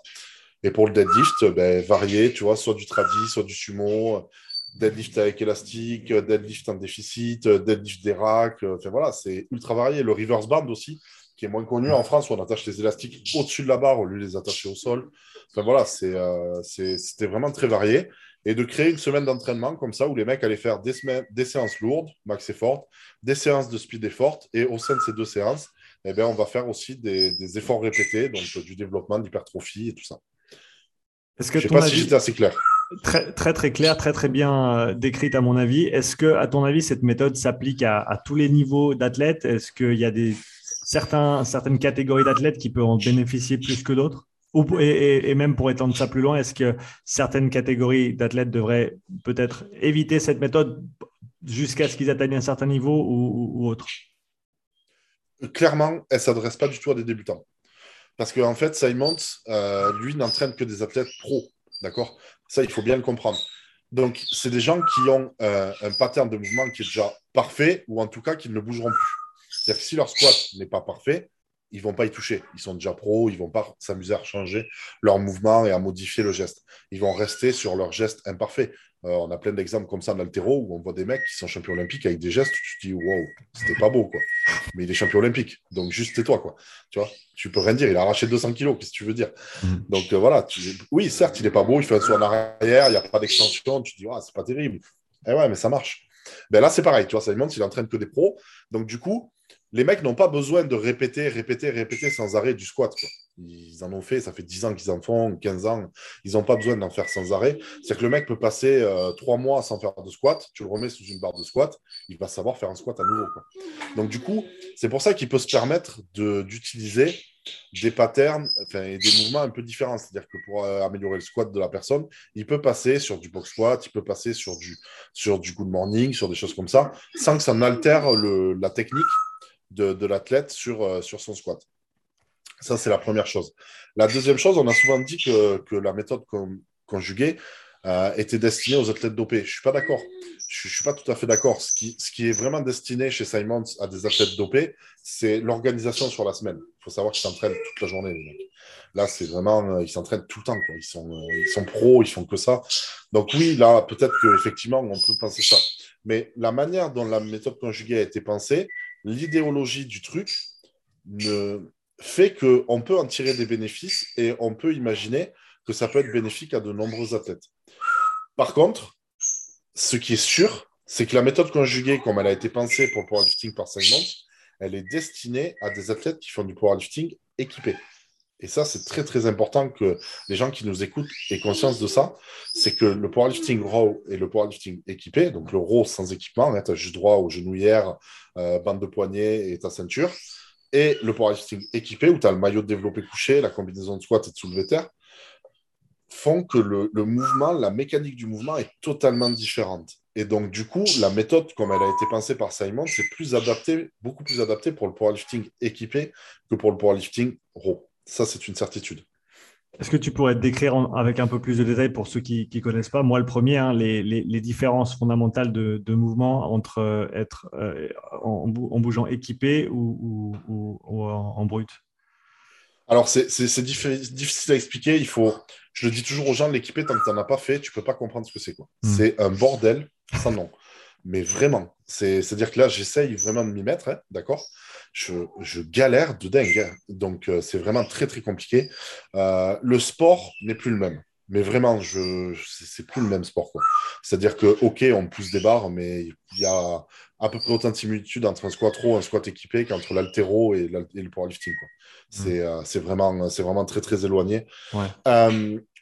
Et pour le deadlift, ben, varié, tu vois, soit du tradi, soit du sumo, deadlift avec élastique, deadlift en déficit, deadlift des racks. Enfin voilà, c'est ultra varié. Le reverse band aussi, qui est moins connu en France, où on attache les élastiques au-dessus de la barre au lieu de les attacher au sol. Enfin voilà, euh, c'était vraiment très varié. Et de créer une semaine d'entraînement comme ça, où les mecs allaient faire des, des séances lourdes, max et fortes, des séances de speed et fortes, et au sein de ces deux séances, eh bien, on va faire aussi des, efforts répétés, donc du développement, d'hypertrophie et tout ça. Est-ce que Je ne sais pas si j'étais assez clair. Très, très, très clair, très, très bien euh, décrite à mon avis. Est-ce que, à ton avis, cette méthode s'applique à, tous les niveaux d'athlètes? Est-ce qu'il y a des, certaines catégories d'athlètes qui peuvent en bénéficier plus que d'autres et, même pour étendre ça plus loin, est-ce que certaines catégories d'athlètes devraient peut-être éviter cette méthode jusqu'à ce qu'ils atteignent un certain niveau ou, autre? Clairement, elle ne s'adresse pas du tout à des débutants. Parce qu'en en fait, Simons, euh, lui, n'entraîne que des athlètes pros. D'accord? Ça, il faut bien le comprendre. Donc, c'est des gens qui ont euh, un pattern de mouvement qui est déjà parfait, ou en tout cas qui ne bougeront plus. C'est-à-dire que si leur squat n'est pas parfait, ils vont pas y toucher. Ils sont déjà pros, ils vont pas s'amuser à changer leur mouvement et à modifier le geste. Ils vont rester sur leur geste imparfait. Euh, on a plein d'exemples comme ça en altéro où on voit des mecs qui sont champions olympiques avec des gestes où tu te dis wow, c'était pas beau quoi. Mais il est champion olympique, donc juste tais-toi quoi. Tu vois, tu peux rien dire. Il a arraché 200 kilos, qu'est-ce que tu veux dire? Mhm. Donc euh, voilà, oui, certes, il est pas beau, il fait un saut en arrière, il n'y a pas d'extension, tu te dis, ah, c'est pas terrible. Eh ouais, mais ça marche. Ben là, c'est pareil, tu vois, ça demande s'il entraîne que des pros. Donc du coup, les mecs n'ont pas besoin de répéter, répéter, répéter sans arrêt du squat. Ils en ont fait, ça fait 10 ans qu'ils en font, 15 ans. Ils n'ont pas besoin d'en faire sans arrêt. C'est que le mec peut passer euh, trois 3 mois sans faire de squat, tu le remets sous une barre de squat, il va savoir faire un squat à nouveau. Donc du coup, c'est pour ça qu'il peut se permettre d'utiliser des patterns et des mouvements un peu différents. C'est-à-dire que pour euh, améliorer le squat de la personne, il peut passer sur du box squat, il peut passer sur du, sur du good morning, sur des choses comme ça, sans que ça n'altère la technique de, l'athlète sur, euh, sur son squat. Ça, c'est la première chose. La deuxième chose, on a souvent dit que, la méthode conjuguée euh, était destinée aux athlètes dopés. Je ne suis pas d'accord. Je ne suis pas tout à fait d'accord. Ce qui, ce qui est vraiment destiné chez Simons à des athlètes dopés, c'est l'organisation sur la semaine. Il faut savoir qu'ils s'entraînent toute la journée, les mecs. Là, c'est vraiment, euh, ils s'entraînent tout le temps. Ils, sont, ils sont pros, ils font que ça. Donc oui, là, peut-être qu'effectivement, on peut penser ça. Mais la manière dont la méthode conjuguée a été pensée, l'idéologie du truc ne fait qu'on peut en tirer des bénéfices et on peut imaginer que ça peut être bénéfique à de nombreux athlètes. Par contre, ce qui est sûr, c'est que la méthode conjuguée, comme elle a été pensée pour le powerlifting par segment, elle est destinée à des athlètes qui font du powerlifting équipé. Et ça, c'est très, très important que les gens qui nous écoutent aient conscience de ça. C'est que le powerlifting raw et le powerlifting équipé, donc le raw sans équipement, hein, tu as juste droit aux genouillères, euh, bande de poignet et ta ceinture, et le powerlifting équipé, où tu as le maillot de développé couché, la combinaison de squat et de soulevé terre, font que le, mouvement, la mécanique du mouvement est totalement différente. Et donc, du coup, la méthode, comme elle a été pensée par Simon, c'est plus adapté, beaucoup plus adapté pour le powerlifting équipé que pour le powerlifting raw. Ça, c'est une certitude. Est-ce que tu pourrais décrire avec un peu plus de détails pour ceux qui ne connaissent pas? Moi, le premier, hein, les, différences fondamentales de, mouvement entre euh, être euh, en, bougeant équipé ou, en, brut? Alors, c'est difficile à expliquer. Il faut, je le dis toujours aux gens, l'équipé, tant que tu n'en as pas fait, tu ne peux pas comprendre ce que c'est. quoi. Hmm. C'est un bordel sans nom. Mais vraiment, c'est-à-dire que là, j'essaye vraiment de m'y mettre, hein, d'accord? Je, galère de dingue. Donc, euh, c'est vraiment très, très compliqué. Euh, le sport n'est plus le même. Mais vraiment, je, c'est plus le même sport. C'est-à-dire que, OK, on pousse des barres, mais il y a à peu près autant de similitudes entre un squat et un squat équipé qu'entre l'altéro et, le powerlifting. Mmh. Euh, c'est vraiment, vraiment très, très éloigné.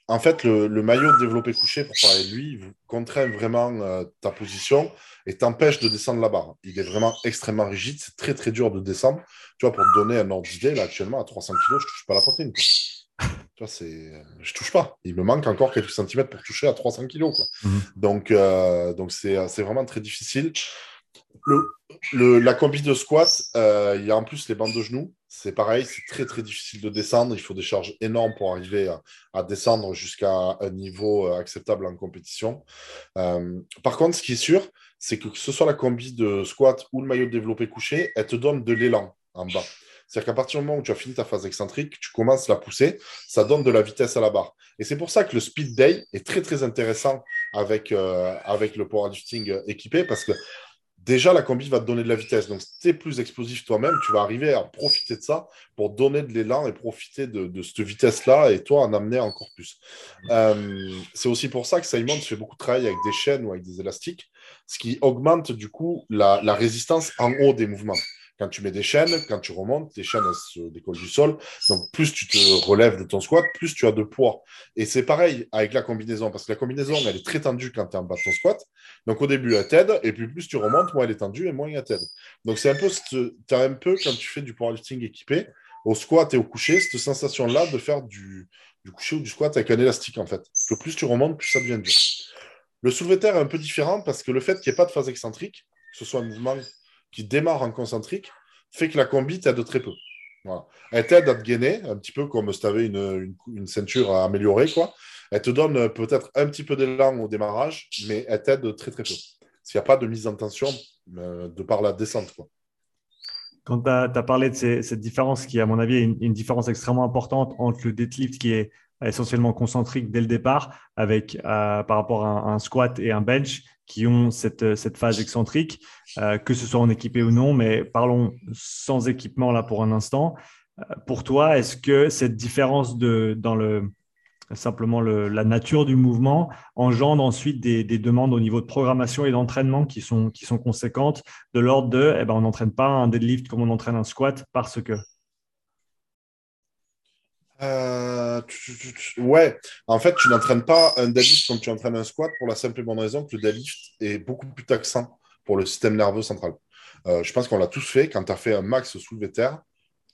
En fait, le, maillot développé couché, pour parler de lui, contraint vraiment ta position et t'empêche de descendre la barre. Il est vraiment extrêmement rigide, c'est très très dur de descendre. Tu vois, pour te donner un ordre d'idée, là actuellement à 300 kg, je ne touche pas la poitrine. Tu vois, c'est... Je touche pas. Il me manque encore quelques centimètres pour toucher à 300 kg. Mhm. Donc, euh, donc c'est, vraiment très difficile. La combi de squat, euh, il y a en plus les bandes de genoux. C'est pareil, c'est très très difficile de descendre. Il faut des charges énormes pour arriver à, descendre jusqu'à un niveau euh, acceptable en compétition. par contre, ce qui est sûr, c'est que ce soit la combi de squat ou le maillot développé couché, elle te donne de l'élan en bas. C'est-à-dire qu'à partir du moment où tu as fini ta phase excentrique, tu commences la pousser, ça donne de la vitesse à la barre. Et c'est pour ça que le speed day est très très intéressant avec, euh, avec le powerlifting équipé parce que déjà la combi va te donner de la vitesse. Donc, si tu es plus explosif toi-même, tu vas arriver à profiter de ça pour donner de l'élan et profiter de, cette vitesse-là et toi en amener encore plus. Euh, c'est aussi pour ça que Simon fait beaucoup de travail avec des chaînes ou avec des élastiques, ce qui augmente du coup la résistance en haut des mouvements. Quand tu mets des chaînes, quand tu remontes, les chaînes se décollent du sol. Donc, plus tu te relèves de ton squat, plus tu as de poids. Et c'est pareil avec la combinaison, parce que la combinaison, elle est très tendue quand tu es en bas de ton squat. Donc, au début, elle t'aide, et puis plus tu remontes, moins elle est tendue, et moins elle t'aide. Donc, c'est un peu, tu as un peu, quand tu fais du powerlifting équipé, au squat et au coucher, cette sensation-là de faire du, coucher ou du squat avec un élastique, en fait. Que plus tu remontes, plus ça devient dur. Le soulevé terre est un peu différent parce que le fait qu'il n'y ait pas de phase excentrique, que ce soit un mouvement qui démarre en concentrique fait que la combi t'aide très peu. Elle t'aide à te gainer, un petit peu comme si tu avais une, ceinture à améliorer. Quoi. Elle te donne peut-être un petit peu d'élan au démarrage, mais elle t'aide très très peu. S'il n'y a pas de mise en tension euh, de par la descente. Quoi. Quand tu as, parlé de cette différence, qui à mon avis est une, une, différence extrêmement importante entre le deadlift qui est essentiellement concentrique dès le départ, avec euh, par rapport à un, squat et un bench qui ont cette, cette phase excentrique, euh, que ce soit en équipé ou non, mais parlons sans équipement là pour un instant. Euh, pour toi, est-ce que cette différence de, dans le, simplement le, la nature du mouvement engendre ensuite des, des, demandes au niveau de programmation et d'entraînement qui sont, qui sont conséquentes, de l'ordre de eh ben, on n'entraîne pas un deadlift comme on entraîne un squat parce que? Euh, ouais, en fait, tu n'entraînes pas un deadlift comme tu entraînes un squat pour la simple et bonne raison que le deadlift est beaucoup plus taxant pour le système nerveux central. Euh, je pense qu'on l'a tous fait. Quand tu as fait un max soulevé terre,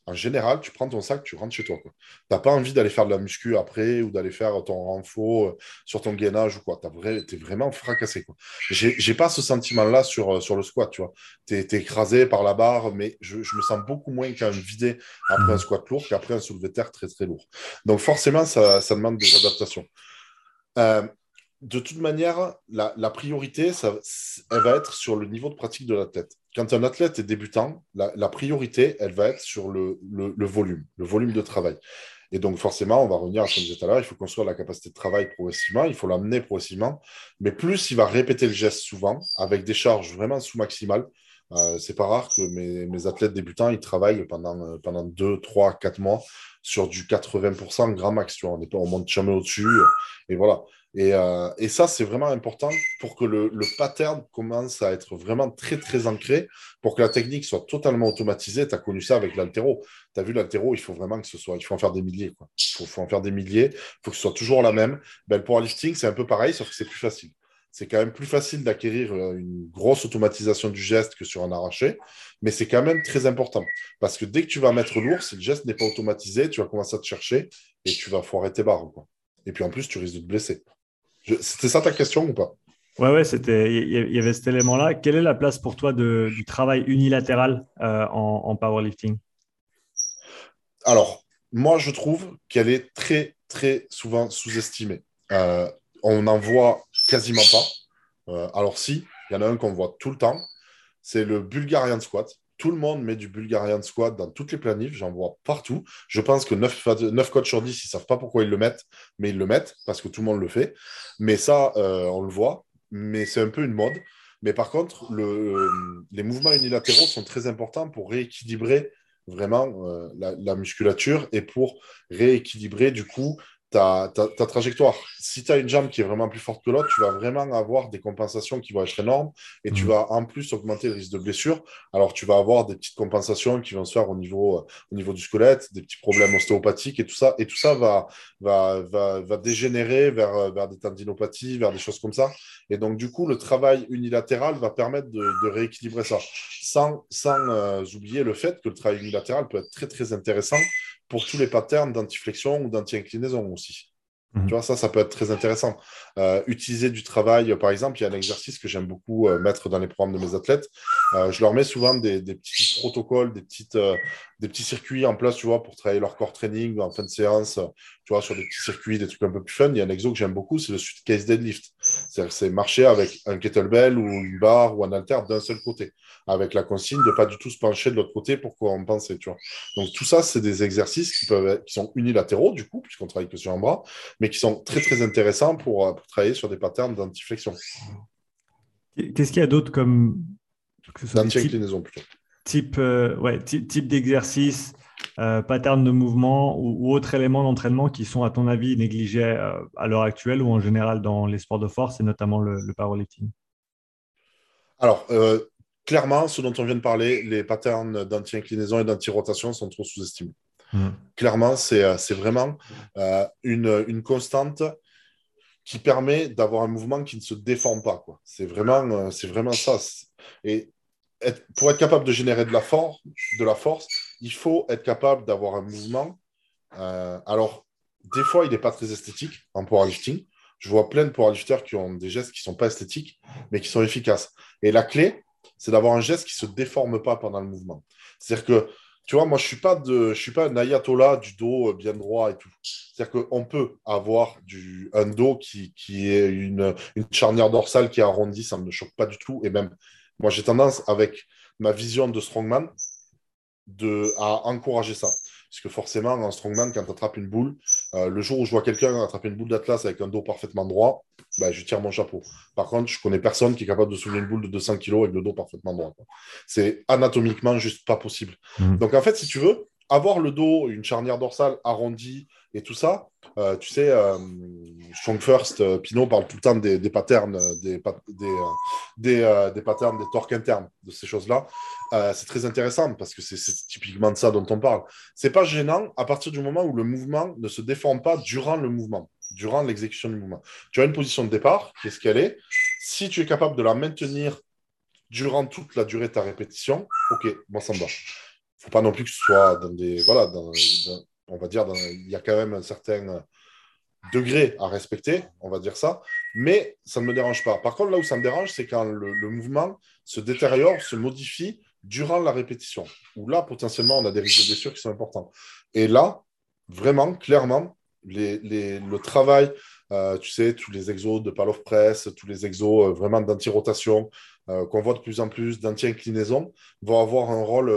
en général, tu prends ton sac, tu rentres chez toi. Tu n'as pas envie d'aller faire de la muscu après ou d'aller faire ton renfort euh, sur ton gainage ou quoi. Tu es vraiment fracassé. Je n'ai pas ce sentiment-là sur, euh, sur le squat. Tu es, écrasé par la barre, mais je, me sens beaucoup moins quand même vidé après un squat lourd qu'après un soulevé de terre très très lourd. Donc forcément, ça, demande des adaptations. Euh, de toute manière, la, priorité, elle va être sur le niveau de pratique de l'athlète. Quand un athlète est débutant, la, priorité, elle va être sur le, volume, le volume de travail. Et donc, forcément, on va revenir à ce que je disais tout à il faut construire la capacité de travail progressivement, il faut l'amener progressivement. Mais plus il va répéter le geste souvent, avec des charges vraiment sous-maximales, euh, c'est pas rare que mes, athlètes débutants, ils travaillent pendant, euh, pendant 2, 3, 4 mois sur du 80% grand max. Tu vois, on ne monte jamais au-dessus. Et voilà. Euh, et, ça, c'est vraiment important pour que le, pattern commence à être vraiment très, très ancré, pour que la technique soit totalement automatisée. Tu as connu ça avec l'altéro. Tu as vu l'altéro, il faut vraiment que ce soit, il faut en faire des milliers. Il faut, en faire des milliers, il faut que ce soit toujours la même. Ben, le powerlifting, c'est un peu pareil, sauf que c'est plus facile. C'est quand même plus facile d'acquérir euh, une grosse automatisation du geste que sur un arraché, mais c'est quand même très important. Parce que dès que tu vas mettre lourd, si le geste n'est pas automatisé, tu vas commencer à te chercher et tu vas foirer tes barres. Et puis en plus, tu risques de te blesser. C'était ça ta question ou pas? Ouais, ouais, c'était. Il y avait cet élément-là. Quelle est la place pour toi de, du travail unilatéral euh, en, powerlifting? Alors, moi, je trouve qu'elle est très, très souvent sous-estimée. Euh, on n'en voit quasiment pas. Euh, alors, si, il y en a un qu'on voit tout le temps, c'est le Bulgarian squat. Tout le monde met du Bulgarian squat dans toutes les planifs, j'en vois partout. Je pense que 9, 9 coachs sur 10, ils ne savent pas pourquoi ils le mettent, mais ils le mettent parce que tout le monde le fait. Mais ça, euh, on le voit, mais c'est un peu une mode. Mais par contre, le, les mouvements unilatéraux sont très importants pour rééquilibrer vraiment euh, la, musculature et pour rééquilibrer du coup ta, trajectoire. Si tu as une jambe qui est vraiment plus forte que l'autre, tu vas vraiment avoir des compensations qui vont être énormes et tu mmh. vas en plus augmenter le risque de blessure. Alors, tu vas avoir des petites compensations qui vont se faire au niveau, euh, au niveau du squelette, des petits problèmes ostéopathiques et tout ça. Et tout ça va, va, va, va dégénérer vers, euh, vers des tendinopathies, vers des choses comme ça. Et donc, du coup, le travail unilatéral va permettre de, de rééquilibrer ça sans, sans euh, oublier le fait que le travail unilatéral peut être très, très intéressant pour tous les patterns d'antiflexion ou d'anti-inclinaison aussi. Mhm. Tu vois, ça, ça peut être très intéressant. Euh, utiliser du travail, par exemple, il y a un exercice que j'aime beaucoup euh, mettre dans les programmes de mes athlètes. Euh, je leur mets souvent des, petits protocoles, des, petites, des petits circuits en place, tu vois, pour travailler leur core training en fin de séance, tu vois, sur des petits circuits, des trucs un peu plus fun. Il y a un exo que j'aime beaucoup, c'est le suitcase deadlift. C'est-à-dire c'est marcher avec un kettlebell ou une barre ou un halter d'un seul côté, avec la consigne de pas du tout se pencher de l'autre côté pour qu'on pense, tu vois. Donc tout ça, c'est des exercices qui, peuvent qui sont unilatéraux, du coup, puisqu'on travaille que sur un bras, mais qui sont très, très intéressants pour, euh, travailler sur des patterns d'antiflexion. Qu'est-ce qu'il y a d'autre comme... D'anti-inclinaison, plutôt. Type, euh, ouais, type d'exercice euh, pattern de mouvement ou, autres éléments d'entraînement qui sont, à ton avis, négligés euh, à l'heure actuelle ou en général dans les sports de force et notamment le, powerlifting? Alors, euh, clairement, ce dont on vient de parler, les patterns d'anti-inclinaison et d'anti-rotation sont trop sous-estimés. Hmm. Clairement, c'est vraiment une, une, constante qui permet d'avoir un mouvement qui ne se déforme pas. C'est vraiment, c'est vraiment ça. Et pour être capable de générer de la, force, de la force, il faut être capable d'avoir un mouvement. Euh, alors, des fois, il n'est pas très esthétique en powerlifting. Je vois plein de powerlifters qui ont des gestes qui ne sont pas esthétiques, mais qui sont efficaces. Et la clé, c'est d'avoir un geste qui ne se déforme pas pendant le mouvement. C'est-à-dire que, tu vois, moi, je ne suis, pas suis pas un ayatollah du dos bien droit et tout. C'est-à-dire qu'on peut avoir du, un dos qui, qui est une, une charnière dorsale qui est arrondie, ça ne me choque pas du tout. Et même, moi, j'ai tendance, avec ma vision de strongman, de, à encourager ça. Parce que forcément, en strongman, quand tu attrapes une boule, euh, le jour où je vois quelqu'un attraper une boule d'Atlas avec un dos parfaitement droit, bah, je tire mon chapeau. Par contre, je connais personne qui est capable de soulever une boule de 200 kg avec le dos parfaitement droit. C'est anatomiquement juste pas possible. Mmh. Donc, en fait, si tu veux, avoir le dos, une charnière dorsale arrondie et tout ça, euh, tu sais, euh, Strong First, euh, Pinot parle tout le temps des, patterns, des, des, des, patterns, des torques internes, de ces choses-là. c'est très intéressant parce que c'est typiquement de ça dont on parle. C'est pas gênant à partir du moment où le mouvement ne se déforme pas durant le mouvement, durant l'exécution du mouvement. Tu as une position de départ qui est ce qu'elle est. Si tu es capable de la maintenir durant toute la durée de ta répétition, ok, moi ça me va. Faut pas non plus que ce soit dans des voilà, on va dire, il y a quand même un certain degré à respecter, on va dire ça, mais ça ne me dérange pas. Par contre, là où ça me dérange, c'est quand le, mouvement se détériore, se modifie durant la répétition, où là, potentiellement, on a des risques de blessure qui sont importants. Et là, vraiment, clairement, le travail, euh, tu sais, tous les exos de pal of press, tous les exos euh, vraiment d'anti-rotation, euh, qu'on voit de plus en plus, d'anti-inclinaison, vont avoir un rôle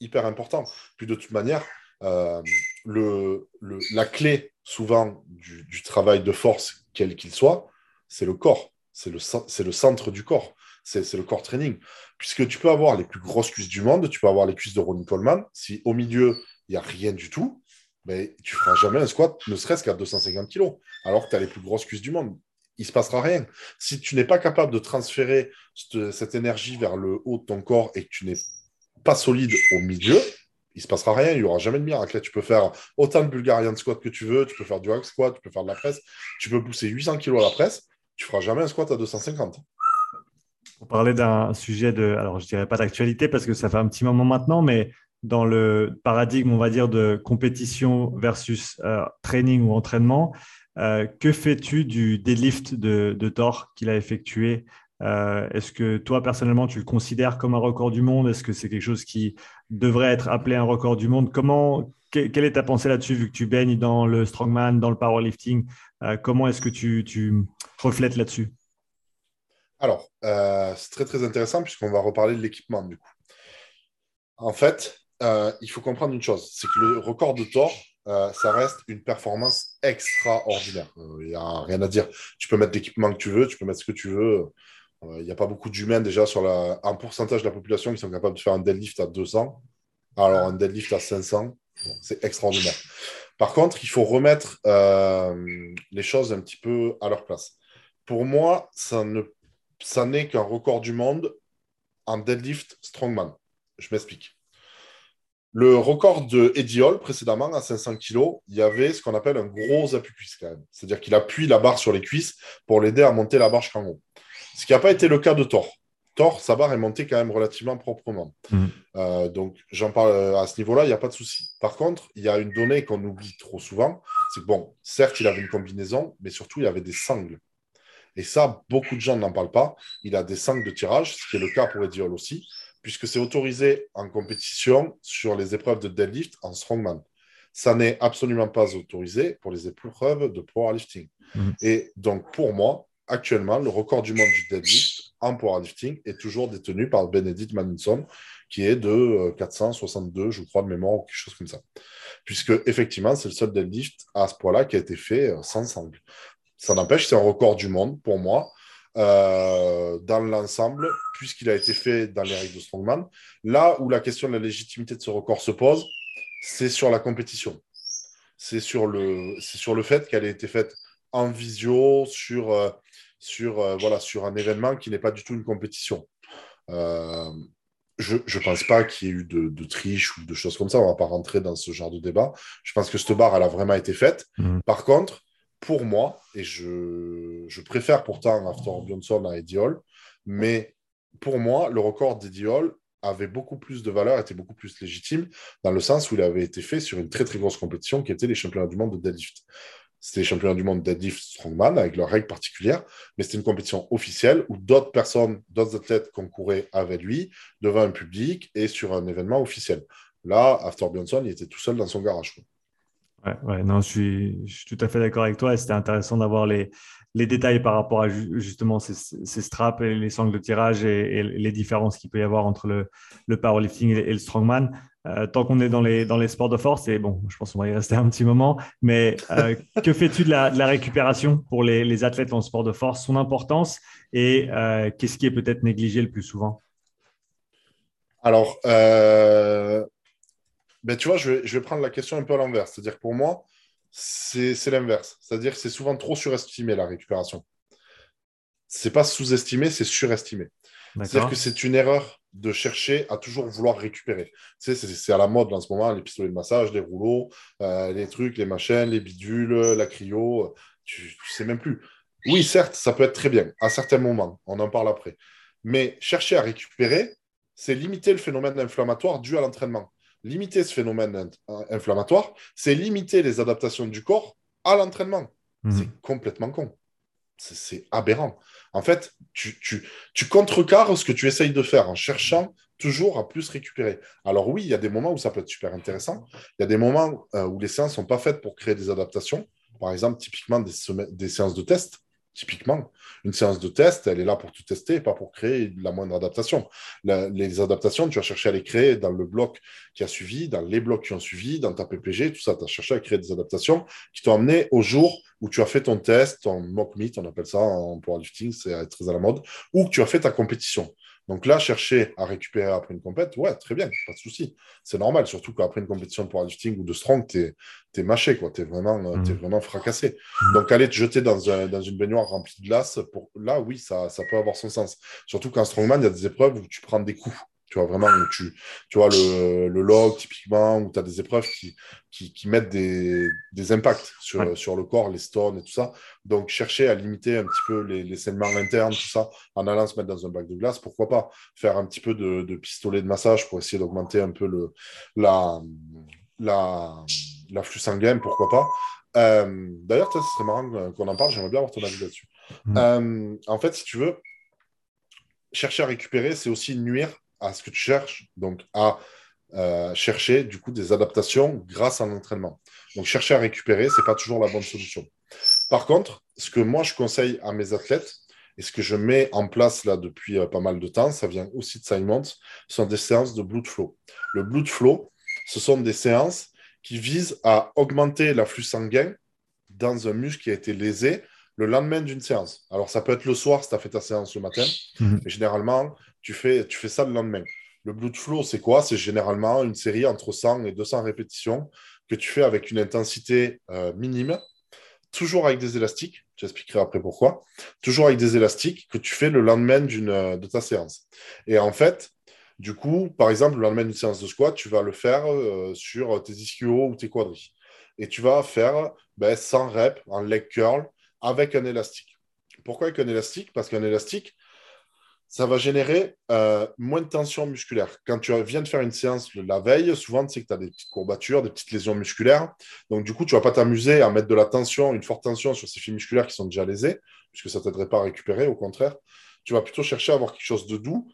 hyper important. Puis de toute manière, euh, la clé souvent du, travail de force, quel qu'il soit, c'est le corps. C'est le, centre du corps. C'est le corps training. Puisque tu peux avoir les plus grosses cuisses du monde, tu peux avoir les cuisses de Ronnie Coleman. Si au milieu, il n'y a rien du tout, ben, tu ne feras jamais un squat, ne serait-ce qu'à 250 kg, alors que tu as les plus grosses cuisses du monde. Il ne se passera rien. Si tu n'es pas capable de transférer cette, cette, énergie vers le haut de ton corps et que tu n'es pas solide au milieu, il se passera rien, il n'y aura jamais de miracle. tu peux faire autant de Bulgarian squat que tu veux, tu peux faire du hack squat, tu peux faire de la presse, tu peux pousser 800 kg à la presse, tu feras jamais un squat à 250. Pour parler d'un sujet de, alors je dirais pas d'actualité parce que ça fait un petit moment maintenant, mais dans le paradigme, on va dire, de compétition versus euh, training ou entraînement, euh, que fais-tu du deadlift de, de Thor qu'il a effectué? Euh, est-ce que toi, personnellement, tu le considères comme un record du monde? Est-ce que c'est quelque chose qui devrait être appelé un record du monde Comment, Quelle est ta pensée là-dessus, vu que tu baignes dans le strongman, dans le powerlifting euh, Comment est-ce que tu, tu reflètes là-dessus? Alors, euh, c'est très très intéressant puisqu'on va reparler de l'équipement du coup. En fait, il faut comprendre une chose, c'est que le record de Thor, ça reste une performance extraordinaire. Il n'y a rien à dire. Tu peux mettre l'équipement que tu veux, tu peux mettre ce que tu veux. Il n'y a pas beaucoup d'humains déjà sur la, un pourcentage de la population qui sont capables de faire un deadlift à 200. Alors un deadlift à 500, c'est extraordinaire. Par contre, il faut remettre euh, les choses un petit peu à leur place. Pour moi, ça ne ça n'est qu'un record du monde en deadlift strongman. Je m'explique. Le record de Eddie Hall précédemment à 500 kg, il y avait ce qu'on appelle un gros appui-cuisse quand même. C'est-à-dire qu'il appuie la barre sur les cuisses pour l'aider à monter la barre jusqu'en haut. Ce qui n'a pas été le cas de Thor. Thor, sa barre est montée quand même relativement proprement. Mhm. Euh, donc, j'en parle euh, à ce niveau-là, il n'y a pas de souci. Par contre, il y a une donnée qu'on oublie trop souvent c'est que, bon, certes, il avait une combinaison, mais surtout, il avait des sangles. Et ça, beaucoup de gens n'en parlent pas. Il a des sangles de tirage, ce qui est le cas pour Ediol aussi, puisque c'est autorisé en compétition sur les épreuves de deadlift en strongman. Ça n'est absolument pas autorisé pour les épreuves de powerlifting. Mhm. Et donc, pour moi, actuellement, le record du monde du deadlift en powerlifting est toujours détenu par Benedict Magnusson, qui est de 462, euh, je crois, de mémoire, ou quelque chose comme ça. Puisque, effectivement, c'est le seul deadlift à ce point-là qui a été fait euh, sans sangle. Ça n'empêche, c'est un record du monde pour moi. Euh, dans l'ensemble, puisqu'il a été fait dans les règles de Strongman. Là où la question de la légitimité de ce record se pose, c'est sur la compétition. C'est sur le, sur le fait qu'elle ait été faite en visio, sur, sur, euh, voilà, sur un événement qui n'est pas du tout une compétition. je ne pense pas qu'il y ait eu de, triche ou de choses comme ça. On ne va pas rentrer dans ce genre de débat. Je pense que cette barre, elle a vraiment été faite. Mmh. Par contre, pour moi, et je, préfère pourtant After Johnson à Eddie Hall, mais pour moi, le record d'Eddie Hall avait beaucoup plus de valeur, était beaucoup plus légitime, dans le sens où il avait été fait sur une très très grosse compétition qui était les championnats du monde de deadlift. C'était les championnats du monde de deadlift strongman avec leurs règles particulières, mais c'était une compétition officielle où d'autres personnes, d'autres athlètes concouraient avec lui devant un public et sur un événement officiel. Là, After Johnson, il était tout seul dans son garage. Ouais, non, je suis, tout à fait d'accord avec toi et c'était intéressant d'avoir les, détails par rapport à justement ces, straps et les sangles de tirage et, les différences qu'il peut y avoir entre le powerlifting et, le strongman. Euh, tant qu'on est dans les, dans les sports de force, et bon, je pense qu'on va y rester un petit moment, mais euh, <laughs> que fais-tu de la, de la, récupération pour les, les, athlètes en sport de force, son importance et euh, qu'est-ce qui est peut-être négligé le plus souvent? Alors, ben, tu vois, je vais, prendre la question un peu à l'envers. C'est-à-dire pour moi, c'est l'inverse. C'est-à-dire que c'est souvent trop surestimé la récupération. C'est pas sous-estimé, c'est surestimé. C'est-à-dire que c'est une erreur de chercher à toujours vouloir récupérer. Tu sais, c'est à la mode en ce moment, les pistolets de massage, les rouleaux, euh, les trucs, les machines, les bidules, la cryo, tu, ne sais même plus. Oui, certes, ça peut être très bien à certains moments, on en parle après. Mais chercher à récupérer, c'est limiter le phénomène inflammatoire dû à l'entraînement limiter ce phénomène inflammatoire, c'est limiter les adaptations du corps à l'entraînement. Mhm. C'est complètement con. C'est aberrant. En fait, tu, tu, contrecarres ce que tu essayes de faire en cherchant toujours à plus récupérer. Alors oui, il y a des moments où ça peut être super intéressant. Il y a des moments euh, où les séances ne sont pas faites pour créer des adaptations. Par exemple, typiquement des séances de test. Typiquement, une séance de test, elle est là pour tout tester, pas pour créer la moindre adaptation. les adaptations, tu vas chercher à les créer dans le bloc qui a suivi, dans les blocs qui ont suivi, dans ta PPG, tout ça. Tu as cherché à créer des adaptations qui t'ont amené au jour où tu as fait ton test, ton mock meet, on appelle ça en powerlifting, c'est très à la mode, ou que tu as fait ta compétition. Donc là, chercher à récupérer après une compète, ouais, très bien, pas de souci. C'est normal, surtout qu'après une compétition de powerlifting ou de strong, tu es, mâché, tu es, vraiment, euh, mmh. vraiment fracassé. Mmh. Donc aller te jeter dans, dans, une baignoire remplie de glace, pour... là, oui, ça, ça peut avoir son sens. Surtout qu'en strongman, il y a des épreuves où tu prends des coups. Tu vois, vraiment, tu, tu vois le, le log, typiquement, où tu as des épreuves qui, qui, mettent des, des impacts sur, sur, le corps, les stones et tout ça. Donc, chercher à limiter un petit peu les, les saignements internes, tout ça, en allant se mettre dans un bac de glace, pourquoi pas faire un petit peu de, de pistolet de massage pour essayer d'augmenter un peu le, la, la, l'afflux sanguin, pourquoi pas. Euh, d'ailleurs, ce serait marrant qu'on en parle, j'aimerais bien avoir ton avis là-dessus. Mmh. Euh, en fait, si tu veux, chercher à récupérer, c'est aussi nuire à ce que tu cherches, donc à euh, chercher du coup des adaptations grâce à l'entraînement. Donc chercher à récupérer, ce n'est pas toujours la bonne solution. Par contre, ce que moi je conseille à mes athlètes et ce que je mets en place là depuis euh, pas mal de temps, ça vient aussi de Simons, sont des séances de blood flow. Le blood flow, ce sont des séances qui visent à augmenter l'afflux sanguin dans un muscle qui a été lésé le lendemain d'une séance. Alors, ça peut être le soir si tu as fait ta séance le matin, mais généralement, tu fais, tu fais ça le lendemain. Le blood flow, c'est quoi? C'est généralement une série entre 100 et 200 répétitions que tu fais avec une intensité euh, minime, toujours avec des élastiques. J'expliquerai après pourquoi. Toujours avec des élastiques que tu fais le lendemain euh, de ta séance. Et en fait, du coup, par exemple, le lendemain d'une séance de squat, tu vas le faire euh, sur tes ischio ou tes quadris. Et tu vas faire ben, 100 reps en leg curl avec un élastique. Pourquoi avec un élastique? Parce qu'un élastique, ça va générer euh, moins de tension musculaire. Quand tu viens de faire une séance la veille, souvent, tu sais que tu as des petites courbatures, des petites lésions musculaires. Donc, du coup, tu ne vas pas t'amuser à mettre de la tension, une forte tension sur ces fibres musculaires qui sont déjà lésées, puisque ça ne t'aiderait pas à récupérer. Au contraire, tu vas plutôt chercher à avoir quelque chose de doux.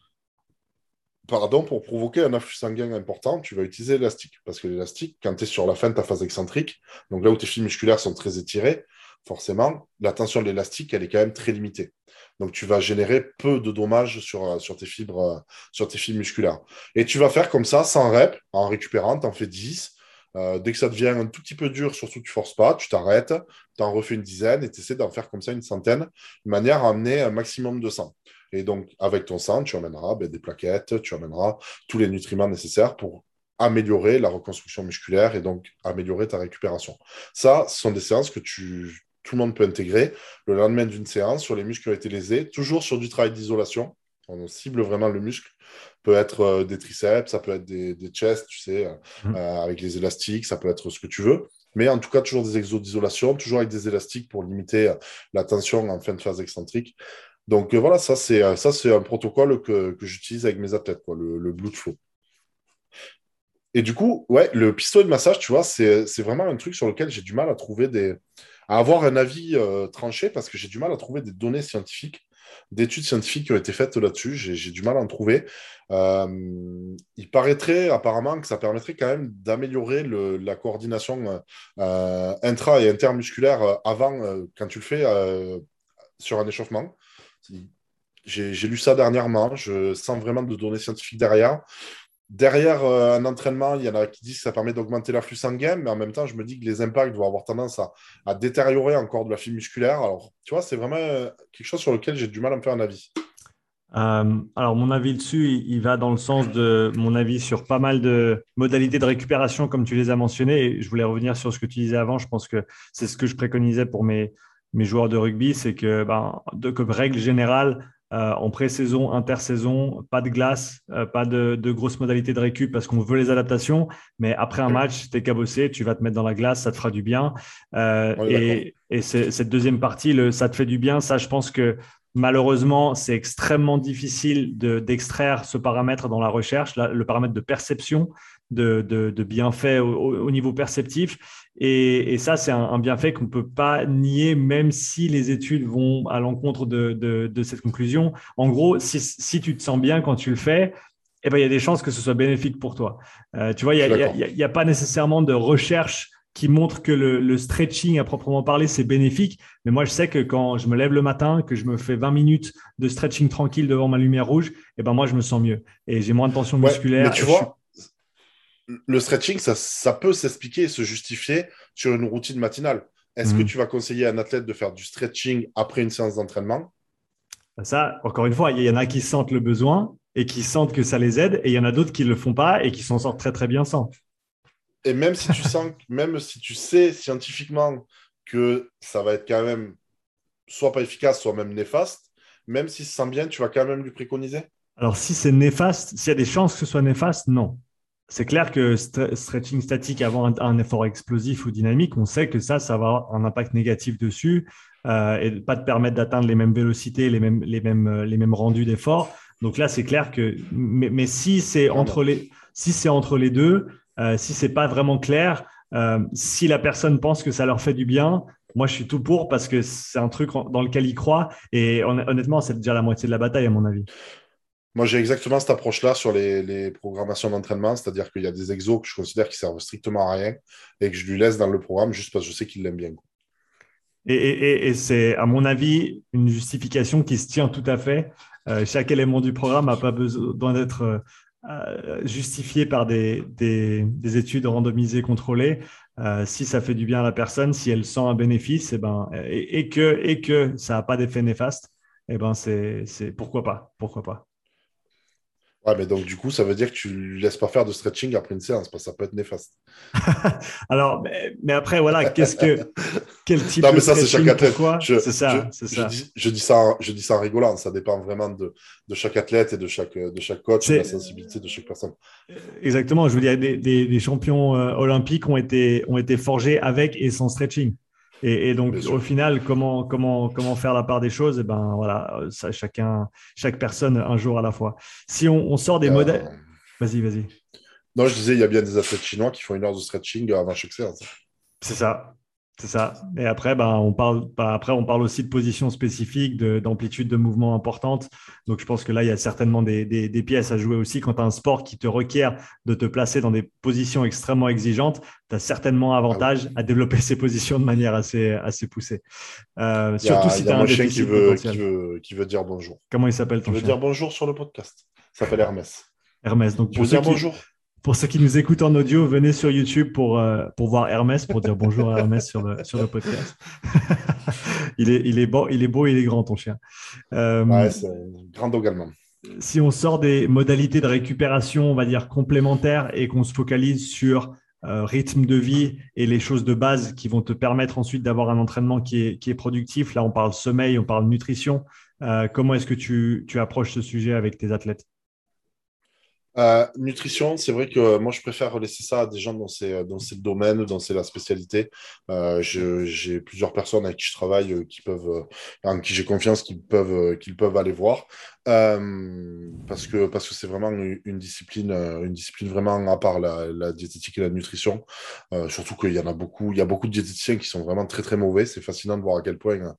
Pardon, pour provoquer un afflux sanguin important, tu vas utiliser l'élastique. Parce que l'élastique, quand tu es sur la fin de ta phase excentrique, donc là où tes fibres musculaires sont très étirées, forcément, la tension de l'élastique, elle est quand même très limitée. Donc, tu vas générer peu de dommages sur, euh, tes, fibres, euh, sur tes fibres musculaires. Et tu vas faire comme ça, sans rep, en récupérant, tu en fais 10. Euh, dès que ça devient un tout petit peu dur, surtout tu ne forces pas, tu t'arrêtes, tu en refais une dizaine et tu essaies d'en faire comme ça une centaine, de manière à amener un maximum de sang. Et donc, avec ton sang, tu amèneras ben, des plaquettes, tu amèneras tous les nutriments nécessaires pour améliorer la reconstruction musculaire et donc améliorer ta récupération. Ça, ce sont des séances que tu, tout le monde peut intégrer le lendemain d'une séance sur les muscles qui ont été lésés, toujours sur du travail d'isolation. On cible vraiment le muscle. Ça peut être euh, des triceps, ça peut être des, des chests, tu sais, euh, mmh. euh, avec les élastiques, ça peut être ce que tu veux. Mais en tout cas, toujours des exos d'isolation, toujours avec des élastiques pour limiter la tension en fin de phase excentrique. Donc voilà, ça c'est ça c'est un protocole que, que j'utilise avec mes athlètes, quoi, le, le blood flow. Et du coup, ouais, le pistolet de massage, tu vois, c'est vraiment un truc sur lequel j'ai du mal à trouver des, avoir un avis euh, tranché parce que j'ai du mal à trouver des données scientifiques, d'études scientifiques qui ont été faites là-dessus. J'ai du mal à en trouver. Euh, il paraîtrait apparemment que ça permettrait quand même d'améliorer la coordination euh, intra- et intermusculaire avant, quand tu le fais sur un échauffement. J'ai lu ça dernièrement. Je sens vraiment de données scientifiques derrière. Derrière euh, un entraînement, il y en a qui disent que ça permet d'augmenter l'afflux sanguin, mais en même temps, je me dis que les impacts vont avoir tendance à, détériorer encore de la fibre musculaire. Alors, tu vois, c'est vraiment euh, quelque chose sur lequel j'ai du mal à me faire un avis. Euh, alors, mon avis dessus, il, va dans le sens de mon avis sur pas mal de modalités de récupération, comme tu les as mentionnées. Je voulais revenir sur ce que tu disais avant. Je pense que c'est ce que je préconisais pour mes, joueurs de rugby, c'est que, ben, comme règle générale, euh, en pré-saison, intersaison, pas de glace, euh, pas de, grosses modalités de récup parce qu'on veut les adaptations. Mais après un match, tu es cabossé, tu vas te mettre dans la glace, ça te fera du bien. Euh, et, cette deuxième partie, le, ça te fait du bien, ça, je pense que malheureusement, c'est extrêmement difficile d'extraire ce paramètre dans la recherche, le paramètre de perception de, de, bienfaits au, niveau perceptif. Et, ça, c'est un, bienfait qu'on ne peut pas nier, même si les études vont à l'encontre de, cette conclusion. En gros, si, tu te sens bien quand tu le fais, eh ben, il y a des chances que ce soit bénéfique pour toi. Euh, tu vois, il n'y a, pas nécessairement de recherche qui montre que le, stretching à proprement parler, c'est bénéfique. Mais moi, je sais que quand je me lève le matin, que je me fais 20 minutes de stretching tranquille devant ma lumière rouge, eh ben moi, je me sens mieux. Et j'ai moins de tension musculaire. tu vois, le stretching, ça, peut s'expliquer et se justifier sur une routine matinale. Est-ce que mhm. tu vas conseiller à un athlète de faire du stretching après une séance d'entraînement? Ça, encore une fois, il y en a qui sentent le besoin et qui sentent que ça les aide, et il y en a d'autres qui ne le font pas et qui s'en sortent très très bien sans. Et même si tu sens, même si tu sais scientifiquement que ça va être quand même soit pas efficace, soit même néfaste, même si se sent bien, tu vas quand même lui préconiser? Alors si c'est néfaste, s'il y a des chances que ce soit néfaste, non c'est clair que stretching statique avant un, effort explosif ou dynamique, on sait que ça, ça va avoir un impact négatif dessus euh, et pas te permettre d'atteindre les mêmes vélocités, les mêmes, les mêmes, euh, les mêmes rendus d'effort. Donc là, c'est clair que, mais, si c'est entre les, si c'est entre les deux, euh, si c'est pas vraiment clair, euh, si la personne pense que ça leur fait du bien, moi, je suis tout pour parce que c'est un truc dans lequel ils croient. Et honnêtement, c'est déjà la moitié de la bataille, à mon avis. Moi, j'ai exactement cette approche-là sur les, programmations d'entraînement, c'est-à-dire qu'il y a des exos que je considère qui servent strictement à rien et que je lui laisse dans le programme juste parce que je sais qu'il l'aime bien. Et, c'est, à mon avis, une justification qui se tient tout à fait. Euh, chaque élément du programme n'a pas besoin d'être euh, justifié par des, études randomisées, contrôlées. Euh, si ça fait du bien à la personne, si elle sent un bénéfice, et, eh ben, et, que, ça n'a pas d'effet néfaste, eh ben c'est, pourquoi pas, pourquoi pas. Ouais, mais donc du coup, ça veut dire que tu ne laisses pas faire de stretching après une séance, parce que ça peut être néfaste. <laughs> Alors, mais, après, voilà, qu'est-ce que <laughs> quel type non, mais ça, c'est chaque athlète. C'est ça, c'est ça. Je dis, ça, en, je dis ça en rigolant. Ça dépend vraiment de, de chaque athlète et de chaque, de chaque coach et de la sensibilité de chaque personne. Exactement. Je veux dire, des, des, champions euh, olympiques ont été, ont été forgés avec et sans stretching. Et, donc, au final, comment, comment, comment faire la part des choses? Et eh ben voilà, ça, chacun, chaque personne un jour à la fois. Si on, sort des modèles. Vas-y, vas-y. Non, je disais, il y a bien des athlètes chinois qui font une heure de stretching avant chaque séance. C'est ça. C'est ça. Et après, ben, on parle, ben, après, on parle aussi de positions spécifiques, d'amplitude de, mouvement importante. Donc, je pense que là, il y a certainement des, pièces à jouer aussi. Quand tu as un sport qui te requiert de te placer dans des positions extrêmement exigeantes, tu as certainement avantage ah à développer ces positions de manière assez, assez poussée. Euh, surtout si tu as un chien qui veut, qui, veut, qui veut dire bonjour. Comment il s'appelle ton chien veut dire bonjour sur le podcast. Il s'appelle Hermès. Hermès. Donc, pour dire bonjour. Pour ceux qui nous écoutent en audio, venez sur YouTube pour, euh, pour voir Hermès, pour dire bonjour à Hermès sur le, sur le podcast. <laughs> il, est, il, est beau, il est beau, il est grand, ton chien. Euh, ouais, c'est grand également. Si on sort des modalités de récupération, on va dire complémentaires, et qu'on se focalise sur euh, rythme de vie et les choses de base qui vont te permettre ensuite d'avoir un entraînement qui est, qui est productif, là on parle sommeil, on parle nutrition. comment est-ce que tu, tu approches ce sujet avec tes athlètes? Euh, nutrition, c'est vrai que moi je préfère laisser ça à des gens dans ces, dans ces domaines, dans ces, la spécialité. Euh, j'ai plusieurs personnes avec qui je travaille euh, qui peuvent, en qui j'ai confiance qu'ils peuvent, peuvent aller voir. parce que parce que c'est vraiment une, discipline, une discipline vraiment à part la, diététique et la nutrition. surtout qu'il y en a beaucoup, il y a beaucoup de diététiciens qui sont vraiment très très mauvais. C'est fascinant de voir à quel point.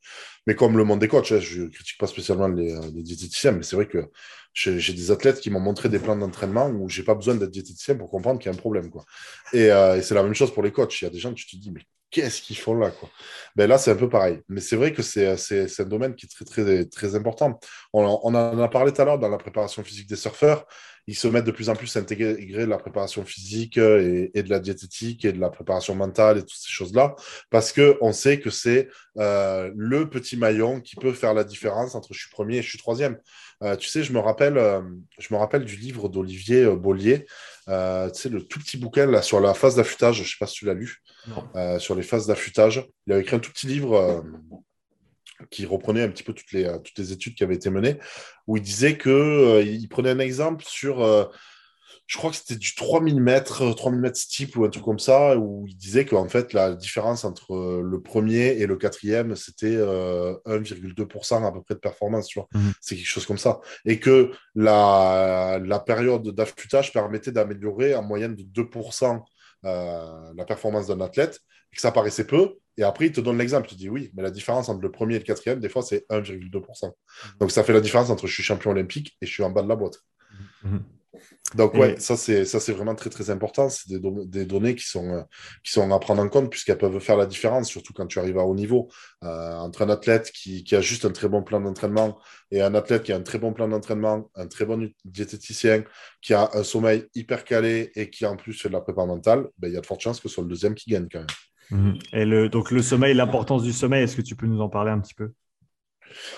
Mais comme le monde des coachs, hein, je ne critique pas spécialement les, les diététiciens, mais c'est vrai que j'ai des athlètes qui m'ont montré des plans d'entraînement où j'ai pas besoin d'être diététicien pour comprendre qu'il y a un problème. Quoi. Et, euh, et c'est la même chose pour les coachs. Il y a des gens, tu te dis, mais qu'est-ce qu'ils font là quoi? Ben Là, c'est un peu pareil. Mais c'est vrai que c'est un domaine qui est très, très, très important. On, on en a parlé tout à l'heure dans la préparation physique des surfeurs ils se mettent de plus en plus à intégrer la préparation physique euh, et, de la diététique et de la préparation mentale et toutes ces choses-là, parce qu'on sait que c'est euh, le petit maillon qui peut faire la différence entre je suis premier et je suis troisième. Euh, tu sais, je me rappelle, je me rappelle du livre d'Olivier Bollier, tu sais, le tout petit bouquin là, sur la phase d'affûtage, je ne sais pas si tu l'as lu, sur les phases d'affûtage. Il a écrit un tout petit livre qui reprenait un petit peu toutes les, euh, toutes les études qui avaient été menées, où il disait qu'il euh, prenait un exemple sur, euh, je crois que c'était du 3000 mètres, 3000 mètres steep ou un truc comme ça, où il disait qu'en fait, la différence entre le premier et le quatrième, c'était 1,2% à peu près de performance, tu vois. Mmh. C'est quelque chose comme ça. Et que la, la période d'affûtage permettait d'améliorer en moyenne de 2% la performance d'un athlète, et que ça paraissait peu, et après, il te donne l'exemple. Tu dis oui, mais la différence entre le premier et le quatrième, des fois, c'est 1,2%. Mhm. Donc, ça fait la différence entre je suis champion olympique et je suis en bas de la boîte. Mhm. Donc, ouais, ça, c'est, ça, c'est vraiment très, très important. C'est des, des données qui sont, euh, qui sont à prendre en compte puisqu'elles peuvent faire la différence, surtout quand tu arrives à haut niveau. Euh, entre un athlète qui, qui, a juste un très bon plan d'entraînement et un athlète qui a un très bon plan d'entraînement, un très bon diététicien, qui a un sommeil hyper calé et qui, en plus, fait de la prépa mentale, ben, il y a de fortes chances que ce soit le deuxième qui gagne quand même. Mhm. Et le, donc le sommeil, l'importance du sommeil, est-ce que tu peux nous en parler un petit peu?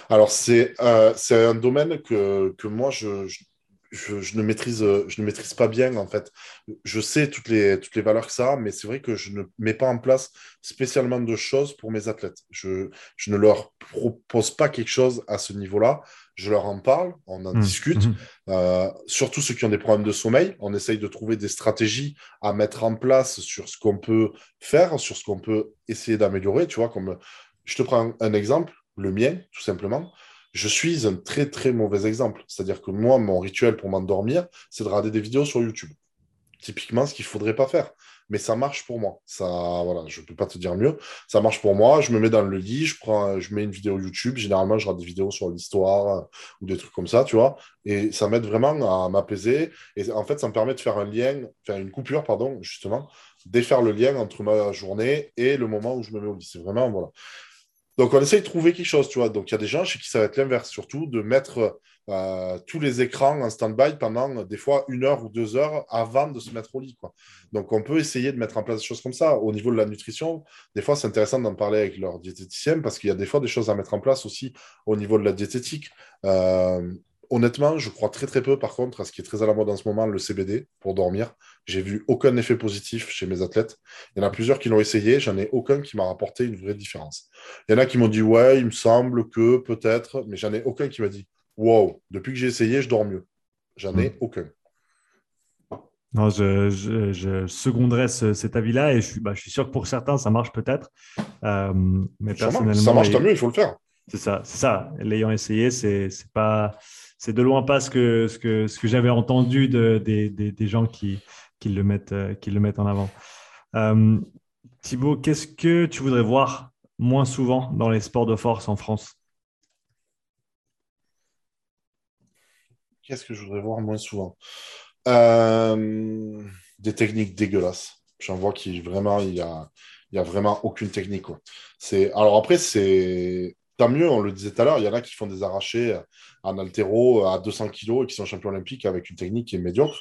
Alors, c'est euh, un domaine que, que moi, je, je, ne maîtrise, je ne maîtrise pas bien, en fait. Je sais toutes les, toutes les valeurs que ça a, mais c'est vrai que je ne mets pas en place spécialement de choses pour mes athlètes. Je, je ne leur propose pas quelque chose à ce niveau-là je leur en parle, on en mmh. discute, mmh. Euh, surtout ceux qui ont des problèmes de sommeil. On essaye de trouver des stratégies à mettre en place sur ce qu'on peut faire, sur ce qu'on peut essayer d'améliorer. Tu vois, comme je te prends un exemple, le mien, tout simplement. Je suis un très très mauvais exemple. C'est-à-dire que moi, mon rituel pour m'endormir, c'est de regarder des vidéos sur YouTube. Typiquement, ce qu'il ne faudrait pas faire mais ça marche pour moi. Ça, voilà, je ne peux pas te dire mieux. Ça marche pour moi. Je me mets dans le lit, je, prends, je mets une vidéo YouTube. Généralement, je regarde des vidéos sur l'histoire euh, ou des trucs comme ça, tu vois. Et ça m'aide vraiment à m'apaiser. Et en fait, ça me permet de faire un lien, faire une coupure, pardon, justement, défaire le lien entre ma journée et le moment où je me mets au lit. C'est vraiment, voilà. Donc, on essaye de trouver quelque chose, tu vois. Donc, il y a des gens chez qui ça va être l'inverse, surtout de mettre euh, tous les écrans en stand-by pendant des fois une heure ou deux heures avant de se mettre au lit. Quoi. Donc, on peut essayer de mettre en place des choses comme ça. Au niveau de la nutrition, des fois, c'est intéressant d'en parler avec leur diététicien parce qu'il y a des fois des choses à mettre en place aussi au niveau de la diététique. Euh, honnêtement, je crois très très peu par contre à ce qui est très à la mode en ce moment, le CBD pour dormir. J'ai vu aucun effet positif chez mes athlètes. Il y en a plusieurs qui l'ont essayé, j'en ai aucun qui m'a rapporté une vraie différence. Il y en a qui m'ont dit ouais, il me semble que peut-être, mais j'en ai aucun qui m'a dit wow, depuis que j'ai essayé, je dors mieux. J'en ai hmm. aucun. Non, je, je, seconderais cet avis-là et je suis, bah, je suis sûr que pour certains, ça marche peut-être. Euh, mais personnellement. Ça marche, tant mieux, il faut le faire. C'est ça, c'est ça. L'ayant essayé, c'est pas, c'est de loin pas ce que, j'avais entendu de, des, gens qui, qui, le mettent, euh, qui le mettent en avant. Euh, Thibaut, qu'est-ce que tu voudrais voir moins souvent dans les sports de force en France? Qu'est-ce que je voudrais voir moins souvent? Euh, Des techniques dégueulasses. J'en vois il y a, il y a vraiment aucune technique. C'est alors après c'est tant mieux. On le disait tout à l'heure, il y en a qui font des arrachés en altéro à 200 kg et qui sont champions olympiques avec une technique qui est médiocre,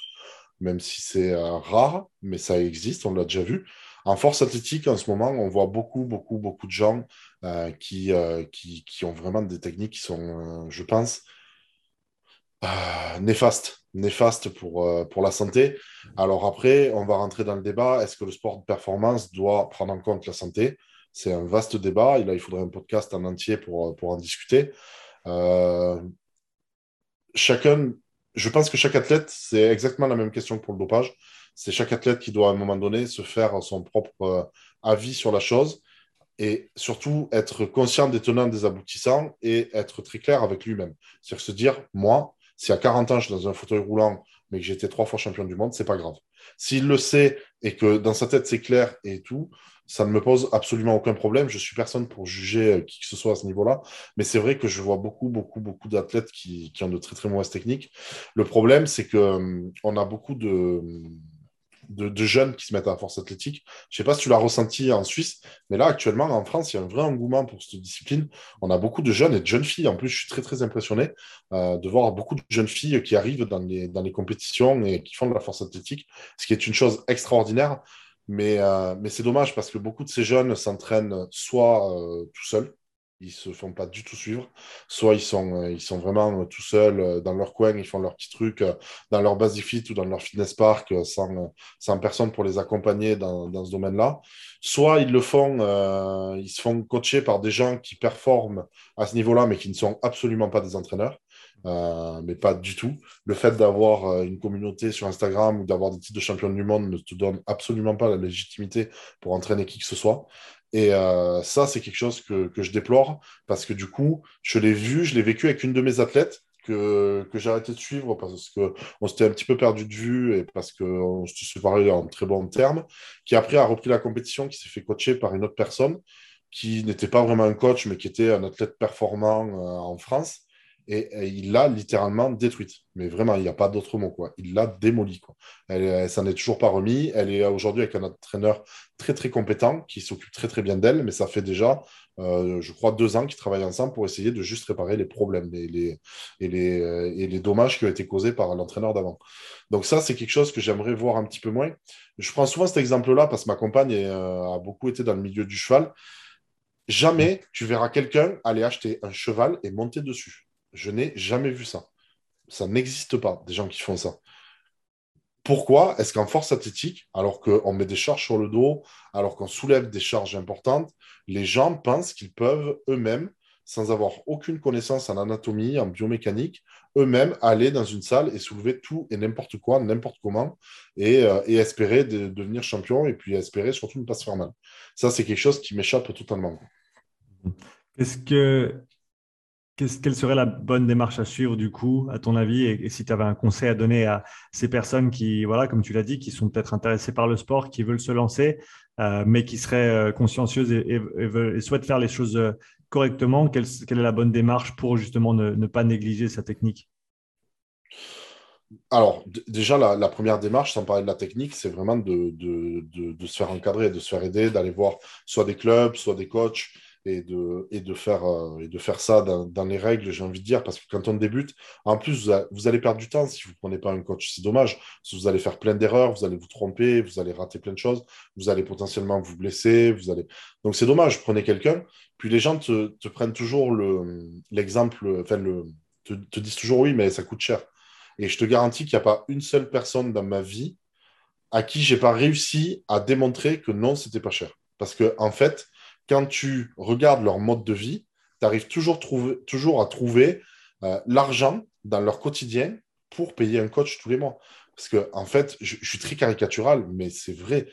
même si c'est euh, rare, mais ça existe. On l'a déjà vu. En force athlétique, en ce moment, on voit beaucoup, beaucoup, beaucoup de gens euh, qui, qui, qui, ont vraiment des techniques qui sont, je pense, néfastes néfaste pour, euh, pour la santé. Alors après, on va rentrer dans le débat. Est-ce que le sport de performance doit prendre en compte la santé? C'est un vaste débat. Il faudrait un podcast en entier pour, euh, pour en discuter. Euh, chacun, je pense que chaque athlète, c'est exactement la même question que pour le dopage. C'est chaque athlète qui doit à un moment donné se faire son propre avis sur la chose et surtout être conscient des tenants, des aboutissants et être très clair avec lui-même. C'est-à-dire se dire, moi, si à 40 ans, je suis dans un fauteuil roulant, mais que j'étais trois fois champion du monde, c'est pas grave. S'il le sait et que dans sa tête c'est clair et tout, ça ne me pose absolument aucun problème. Je suis personne pour juger euh, qui que ce soit à ce niveau-là. Mais c'est vrai que je vois beaucoup, beaucoup, beaucoup d'athlètes qui, qui, ont de très, très mauvaises techniques. Le problème, c'est qu'on hum, a beaucoup de de, jeunes qui se mettent à la force athlétique. Je ne sais pas si tu l'as ressenti en Suisse, mais là, actuellement, en France, il y a un vrai engouement pour cette discipline. On a beaucoup de jeunes et de jeunes filles. En plus, je suis très, très impressionné euh, de voir beaucoup de jeunes filles qui arrivent dans les, dans les compétitions et qui font de la force athlétique, ce qui est une chose extraordinaire. Mais, euh, mais c'est dommage parce que beaucoup de ces jeunes s'entraînent soit euh, tout seuls, ils se font pas du tout suivre. Soit ils sont, euh, ils sont vraiment tout seuls dans leur coin, ils font leurs petits trucs dans leur Basifit ou dans leur fitness park sans, sans personne pour les accompagner dans, dans ce domaine-là. Soit ils le font, ils se font coacher par des gens qui performent à ce niveau-là, mais qui ne sont absolument pas des entraîneurs. Mais pas du tout. Le fait d'avoir une communauté sur Instagram ou d'avoir des titres de champion du monde ne te donne absolument pas la légitimité pour entraîner qui que ce soit. Et euh, ça, c'est quelque chose que, je déplore parce que du coup, je l'ai vu, je l'ai vécu avec une de mes athlètes que, j'ai arrêté de suivre parce qu'on s'était un petit peu perdu de vue et parce qu'on se séparés en très bons termes, qui après a repris la compétition, qui s'est fait coacher par une autre personne qui n'était pas vraiment un coach, mais qui était un athlète performant euh, en France et, il l'a littéralement détruite. Mais vraiment, il n'y a pas d'autre mot. Il l'a démolie. Quoi. Elle, s'en est toujours pas remis. Elle est aujourd'hui avec un entraîneur très très compétent qui s'occupe très très bien d'elle, mais ça fait déjà, euh, je crois, deux ans qu'ils travaillent ensemble pour essayer de juste réparer les problèmes euh, et les dommages qui ont été causés par l'entraîneur d'avant. Donc ça, c'est quelque chose que j'aimerais voir un petit peu moins. Je prends souvent cet exemple-là parce que ma compagne euh, a beaucoup été dans le milieu du cheval. Jamais tu verras quelqu'un aller acheter un cheval et monter dessus. Je n'ai jamais vu ça. Ça n'existe pas, des gens qui font ça. Pourquoi est-ce qu'en force athlétique, alors qu'on met des charges sur le dos, alors qu'on soulève des charges importantes, les gens pensent qu'ils peuvent eux-mêmes, sans avoir aucune connaissance en anatomie, en biomécanique, eux-mêmes aller dans une salle et soulever tout et n'importe quoi, n'importe comment, et, euh, espérer devenir champion, et puis espérer surtout ne pas se faire mal. Ça, c'est quelque chose qui m'échappe totalement. Est-ce que quelle serait la bonne démarche à suivre du coup, à ton avis, et, si tu avais un conseil à donner à ces personnes qui, voilà, comme tu l'as dit, qui sont peut-être intéressées par le sport, qui veulent se lancer, euh, mais qui seraient euh, consciencieuses et, souhaitent faire les choses euh, correctement, quelle, est la bonne démarche pour justement ne, pas négliger sa technique? Alors, déjà, la, première démarche, sans parler de la technique, c'est vraiment de, de, se faire encadrer, de se faire aider, d'aller voir soit des clubs, soit des coachs, et de, et de, faire, euh, et de faire ça dans, les règles, j'ai envie de dire, parce que quand on débute, en plus, vous, allez perdre du temps si vous ne prenez pas un coach. C'est dommage, vous allez faire plein d'erreurs, vous allez vous tromper, vous allez rater plein de choses, vous allez potentiellement vous blesser, vous allez... Donc c'est dommage, prenez quelqu'un, puis les gens te, te prennent toujours l'exemple, le, enfin, le, te, te disent toujours oui, mais ça coûte cher. Et je te garantis qu'il n'y a pas une seule personne dans ma vie à qui j'ai pas réussi à démontrer que non, c'était pas cher. Parce que, en fait, quand tu regardes leur mode de vie, tu arrives toujours, toujours à trouver euh, l'argent dans leur quotidien pour payer un coach tous les mois. Parce que, en fait, je, suis très caricatural, mais c'est vrai.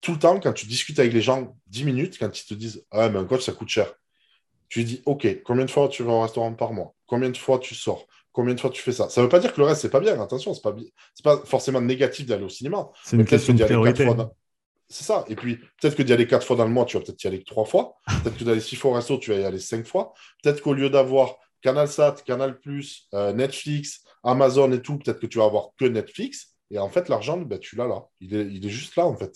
Tout le temps, quand tu discutes avec les gens 10 minutes, quand ils te disent Ah, mais un coach, ça coûte cher, tu dis Ok, combien de fois tu vas au restaurant par mois? Combien de fois tu sors? Combien de fois tu fais ça? Ça ne veut pas dire que le reste, c'est pas bien. Attention, ce n'est pas, pas forcément négatif d'aller au cinéma. C'est une question de priorité. C'est ça. Et puis, peut-être que d'y aller quatre fois dans le mois, tu vas peut-être y aller trois fois. Peut-être que d'aller six fois au resto, tu vas y aller cinq fois. Peut-être qu'au lieu d'avoir CanalSat, Canal+, euh, Netflix, Amazon et tout, peut-être que tu vas avoir que Netflix. Et en fait, l'argent, ben, tu l'as là. Il est, il est juste là, en fait.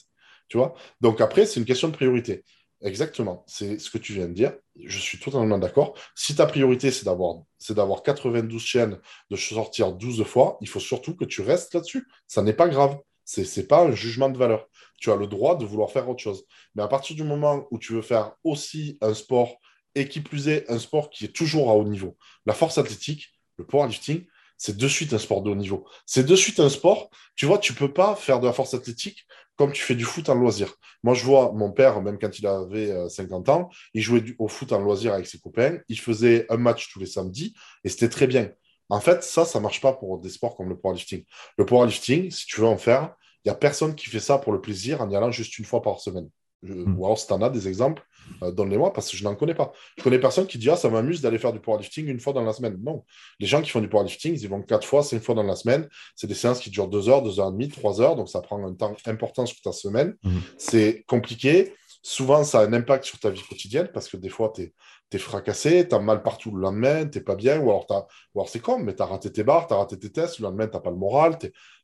Tu vois? Donc après, c'est une question de priorité. Exactement. C'est ce que tu viens de dire. Je suis totalement d'accord. Si ta priorité, c'est d'avoir, c'est d'avoir 92 chaînes, de sortir 12 fois, il faut surtout que tu restes là-dessus. Ça n'est pas grave. Ce n'est pas un jugement de valeur. Tu as le droit de vouloir faire autre chose. Mais à partir du moment où tu veux faire aussi un sport, et qui plus est, un sport qui est toujours à haut niveau, la force athlétique, le powerlifting, c'est de suite un sport de haut niveau. C'est de suite un sport. Tu vois, tu peux pas faire de la force athlétique comme tu fais du foot en loisir. Moi, je vois mon père, même quand il avait 50 euh, ans, il jouait au foot en loisir avec ses copains. Il faisait un match tous les samedis et c'était très bien. En fait, ça, ça marche pas pour des sports comme le powerlifting. Le powerlifting, si tu veux en faire, il n'y a personne qui fait ça pour le plaisir en y allant juste une fois par semaine. Hmm. Ou alors, si tu en as des exemples, euh, donne-les-moi parce que je n'en connais pas. Je connais personne qui dit Ah, ça m'amuse d'aller faire du powerlifting une fois dans la semaine. Non. Les gens qui font du powerlifting, ils vont quatre fois, cinq fois dans la semaine. C'est des séances qui durent deux heures, deux heures et demie, trois heures. Donc, ça prend un temps important sur ta semaine. Hmm. C'est compliqué. Souvent, ça a un impact sur ta vie quotidienne parce que des fois, tu es t'es fracassé, t'as mal partout le lendemain, t'es pas bien, ou alors, alors c'est con, mais t'as raté tes barres, t'as raté tes tests, le lendemain, t'as pas le moral.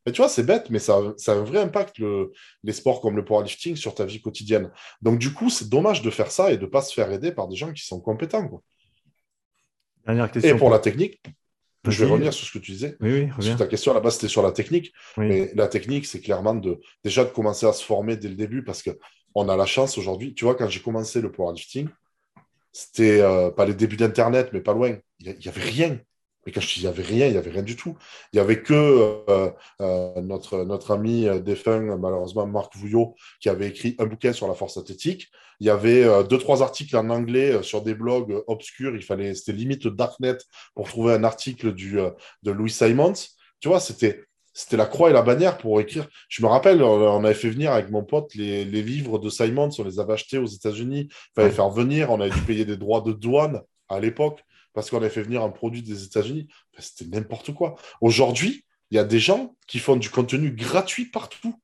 Mais tu vois, c'est bête, mais ça, ça, a un vrai impact, le, les sports comme le powerlifting, sur ta vie quotidienne. Donc, du coup, c'est dommage de faire ça et de pas se faire aider par des gens qui sont compétents. Quoi. Dernière question. Et pour la technique, je vais revenir sur ce que tu disais. Oui, oui, ta question là-bas, c'était sur la technique. Mais la technique, c'est clairement de, déjà de commencer à se former dès le début parce qu'on a la chance aujourd'hui. Tu vois, quand j'ai commencé le powerlifting, c'était euh, pas les débuts d'Internet, mais pas loin. Il n'y avait rien. Mais quand je dis il n'y avait rien, il n'y avait rien du tout. Il n'y avait que euh, euh, notre, notre ami défunt, malheureusement, Marc Vouillot, qui avait écrit un bouquin sur la force athlétique. Il y avait deux, trois articles en anglais sur des blogs obscurs. Il fallait, c'était limite Darknet pour trouver un article du, de Louis Simons. Tu vois, c'était c'était la croix et la bannière pour écrire. Je me rappelle, on avait fait venir avec mon pote les, livres de Simon, on les avait achetés aux États-Unis. Il fallait faire venir, on avait dû payer des droits de douane à l'époque parce qu'on avait fait venir un produit des États-Unis. C'était n'importe quoi. Aujourd'hui, il y a des gens qui font du contenu gratuit partout.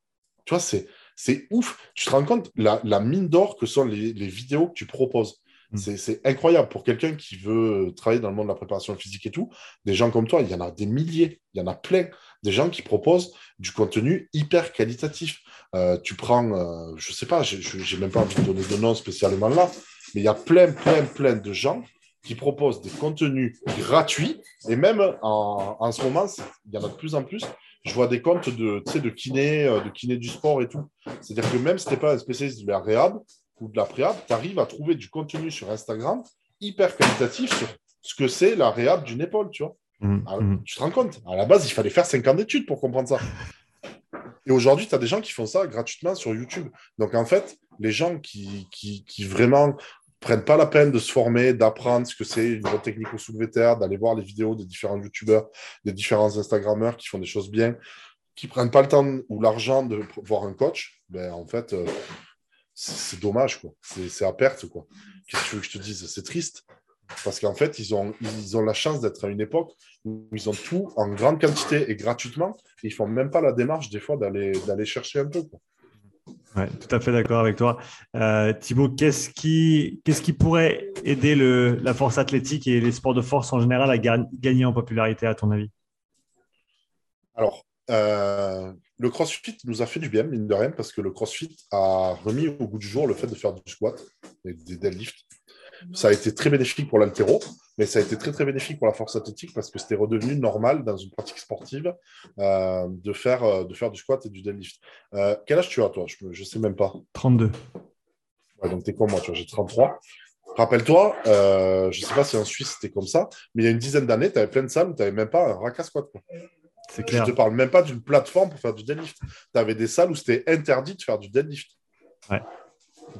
Tu vois, c'est, c'est ouf. Tu te rends compte la, la mine d'or que sont les, les vidéos que tu proposes. Mm. C'est incroyable pour quelqu'un qui veut travailler dans le monde de la préparation physique et tout. Des gens comme toi, il y en a des milliers, il y en a plein. Des gens qui proposent du contenu hyper qualitatif. Euh, tu prends, euh, je sais pas, je n'ai même pas envie de donner de nom spécialement là, mais il y a plein, plein, plein de gens qui proposent des contenus gratuits. Et même en, en ce moment, il y en a de plus en plus. Je vois des comptes de, de kiné, euh, de kiné du sport et tout. C'est-à-dire que même si tu n'es pas un spécialiste de la réhab, ou de la préhab, tu arrives à trouver du contenu sur Instagram hyper qualitatif sur ce que c'est la réhab d'une épaule, tu vois. Mmh, ah, mmh. Tu te rends compte? À la base, il fallait faire 5 ans d'études pour comprendre ça. Et aujourd'hui, tu as des gens qui font ça gratuitement sur YouTube. Donc, en fait, les gens qui, qui, qui vraiment prennent pas la peine de se former, d'apprendre ce que c'est une bonne technique au soulevé terre, d'aller voir les vidéos des différents YouTubeurs, des différents Instagrammeurs qui font des choses bien, qui prennent pas le temps ou l'argent de voir un coach, ben, en fait, euh, c'est dommage, quoi. C'est à perte, quoi. Qu'est-ce que tu veux que je te dise? C'est triste. Parce qu'en fait, ils ont, ils ont la chance d'être à une époque où ils ont tout en grande quantité et gratuitement. ils ne font même pas la démarche, des fois, d'aller chercher un peu. Quoi. Ouais, tout à fait d'accord avec toi. Euh, Thibaut, qu'est-ce qui, qu'est-ce qui pourrait aider le, la force athlétique et les sports de force en général à gagner en popularité, à ton avis? Alors, euh, le CrossFit nous a fait du bien, mine de rien, parce que le CrossFit a remis au goût du jour le fait de faire du squat et des deadlifts. Ça a été très bénéfique pour l'altéro, mais ça a été très très bénéfique pour la force athlétique parce que c'était redevenu normal dans une pratique sportive euh, de, faire, euh, de faire du squat et du deadlift. Euh, quel âge tu as, toi? Je ne sais même pas. 32. donc tu es comme moi, tu vois, j'ai 33. Rappelle-toi, je ne sais pas si en Suisse c'était comme ça, mais il y a une dizaine d'années, tu avais plein de salles tu n'avais même pas un rack squat. Je ne te parle même pas d'une plateforme pour faire du deadlift. Tu avais des salles où c'était interdit de faire du deadlift. Ouais.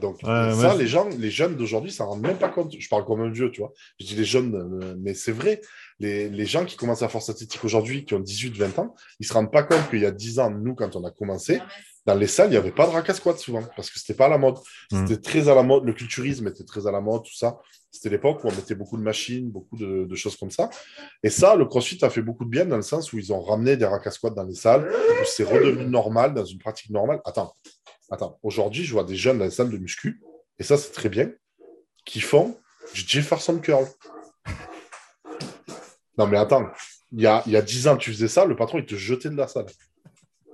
Donc, ça, les gens, les jeunes d'aujourd'hui, ça ne rendent même pas compte. Je parle comme un vieux, tu vois. Je dis les jeunes, euh, mais c'est vrai. Les, les, gens qui commencent à force athlétique aujourd'hui, qui ont 18-20 ans, ils ne se rendent pas compte qu'il y a 10 ans, nous, quand on a commencé, dans les salles, il n'y avait pas de rack squat souvent, parce que ce n'était pas à la mode. Hmm. C'était très à la mode. Le culturisme était très à la mode, tout ça. C'était l'époque où on mettait beaucoup de machines, beaucoup de, choses comme ça. Et ça, le CrossFit a fait beaucoup de bien dans le sens où ils ont ramené des rack squat dans les salles, où c'est redevenu normal, dans une pratique normale. Attends, attends, aujourd'hui, je vois des jeunes dans les salles de muscu, et ça, c'est très bien, qui font du Jefferson Curl. Non, mais attends, il y a, il y a 10 ans, tu faisais ça, le patron, il te jetait de la salle.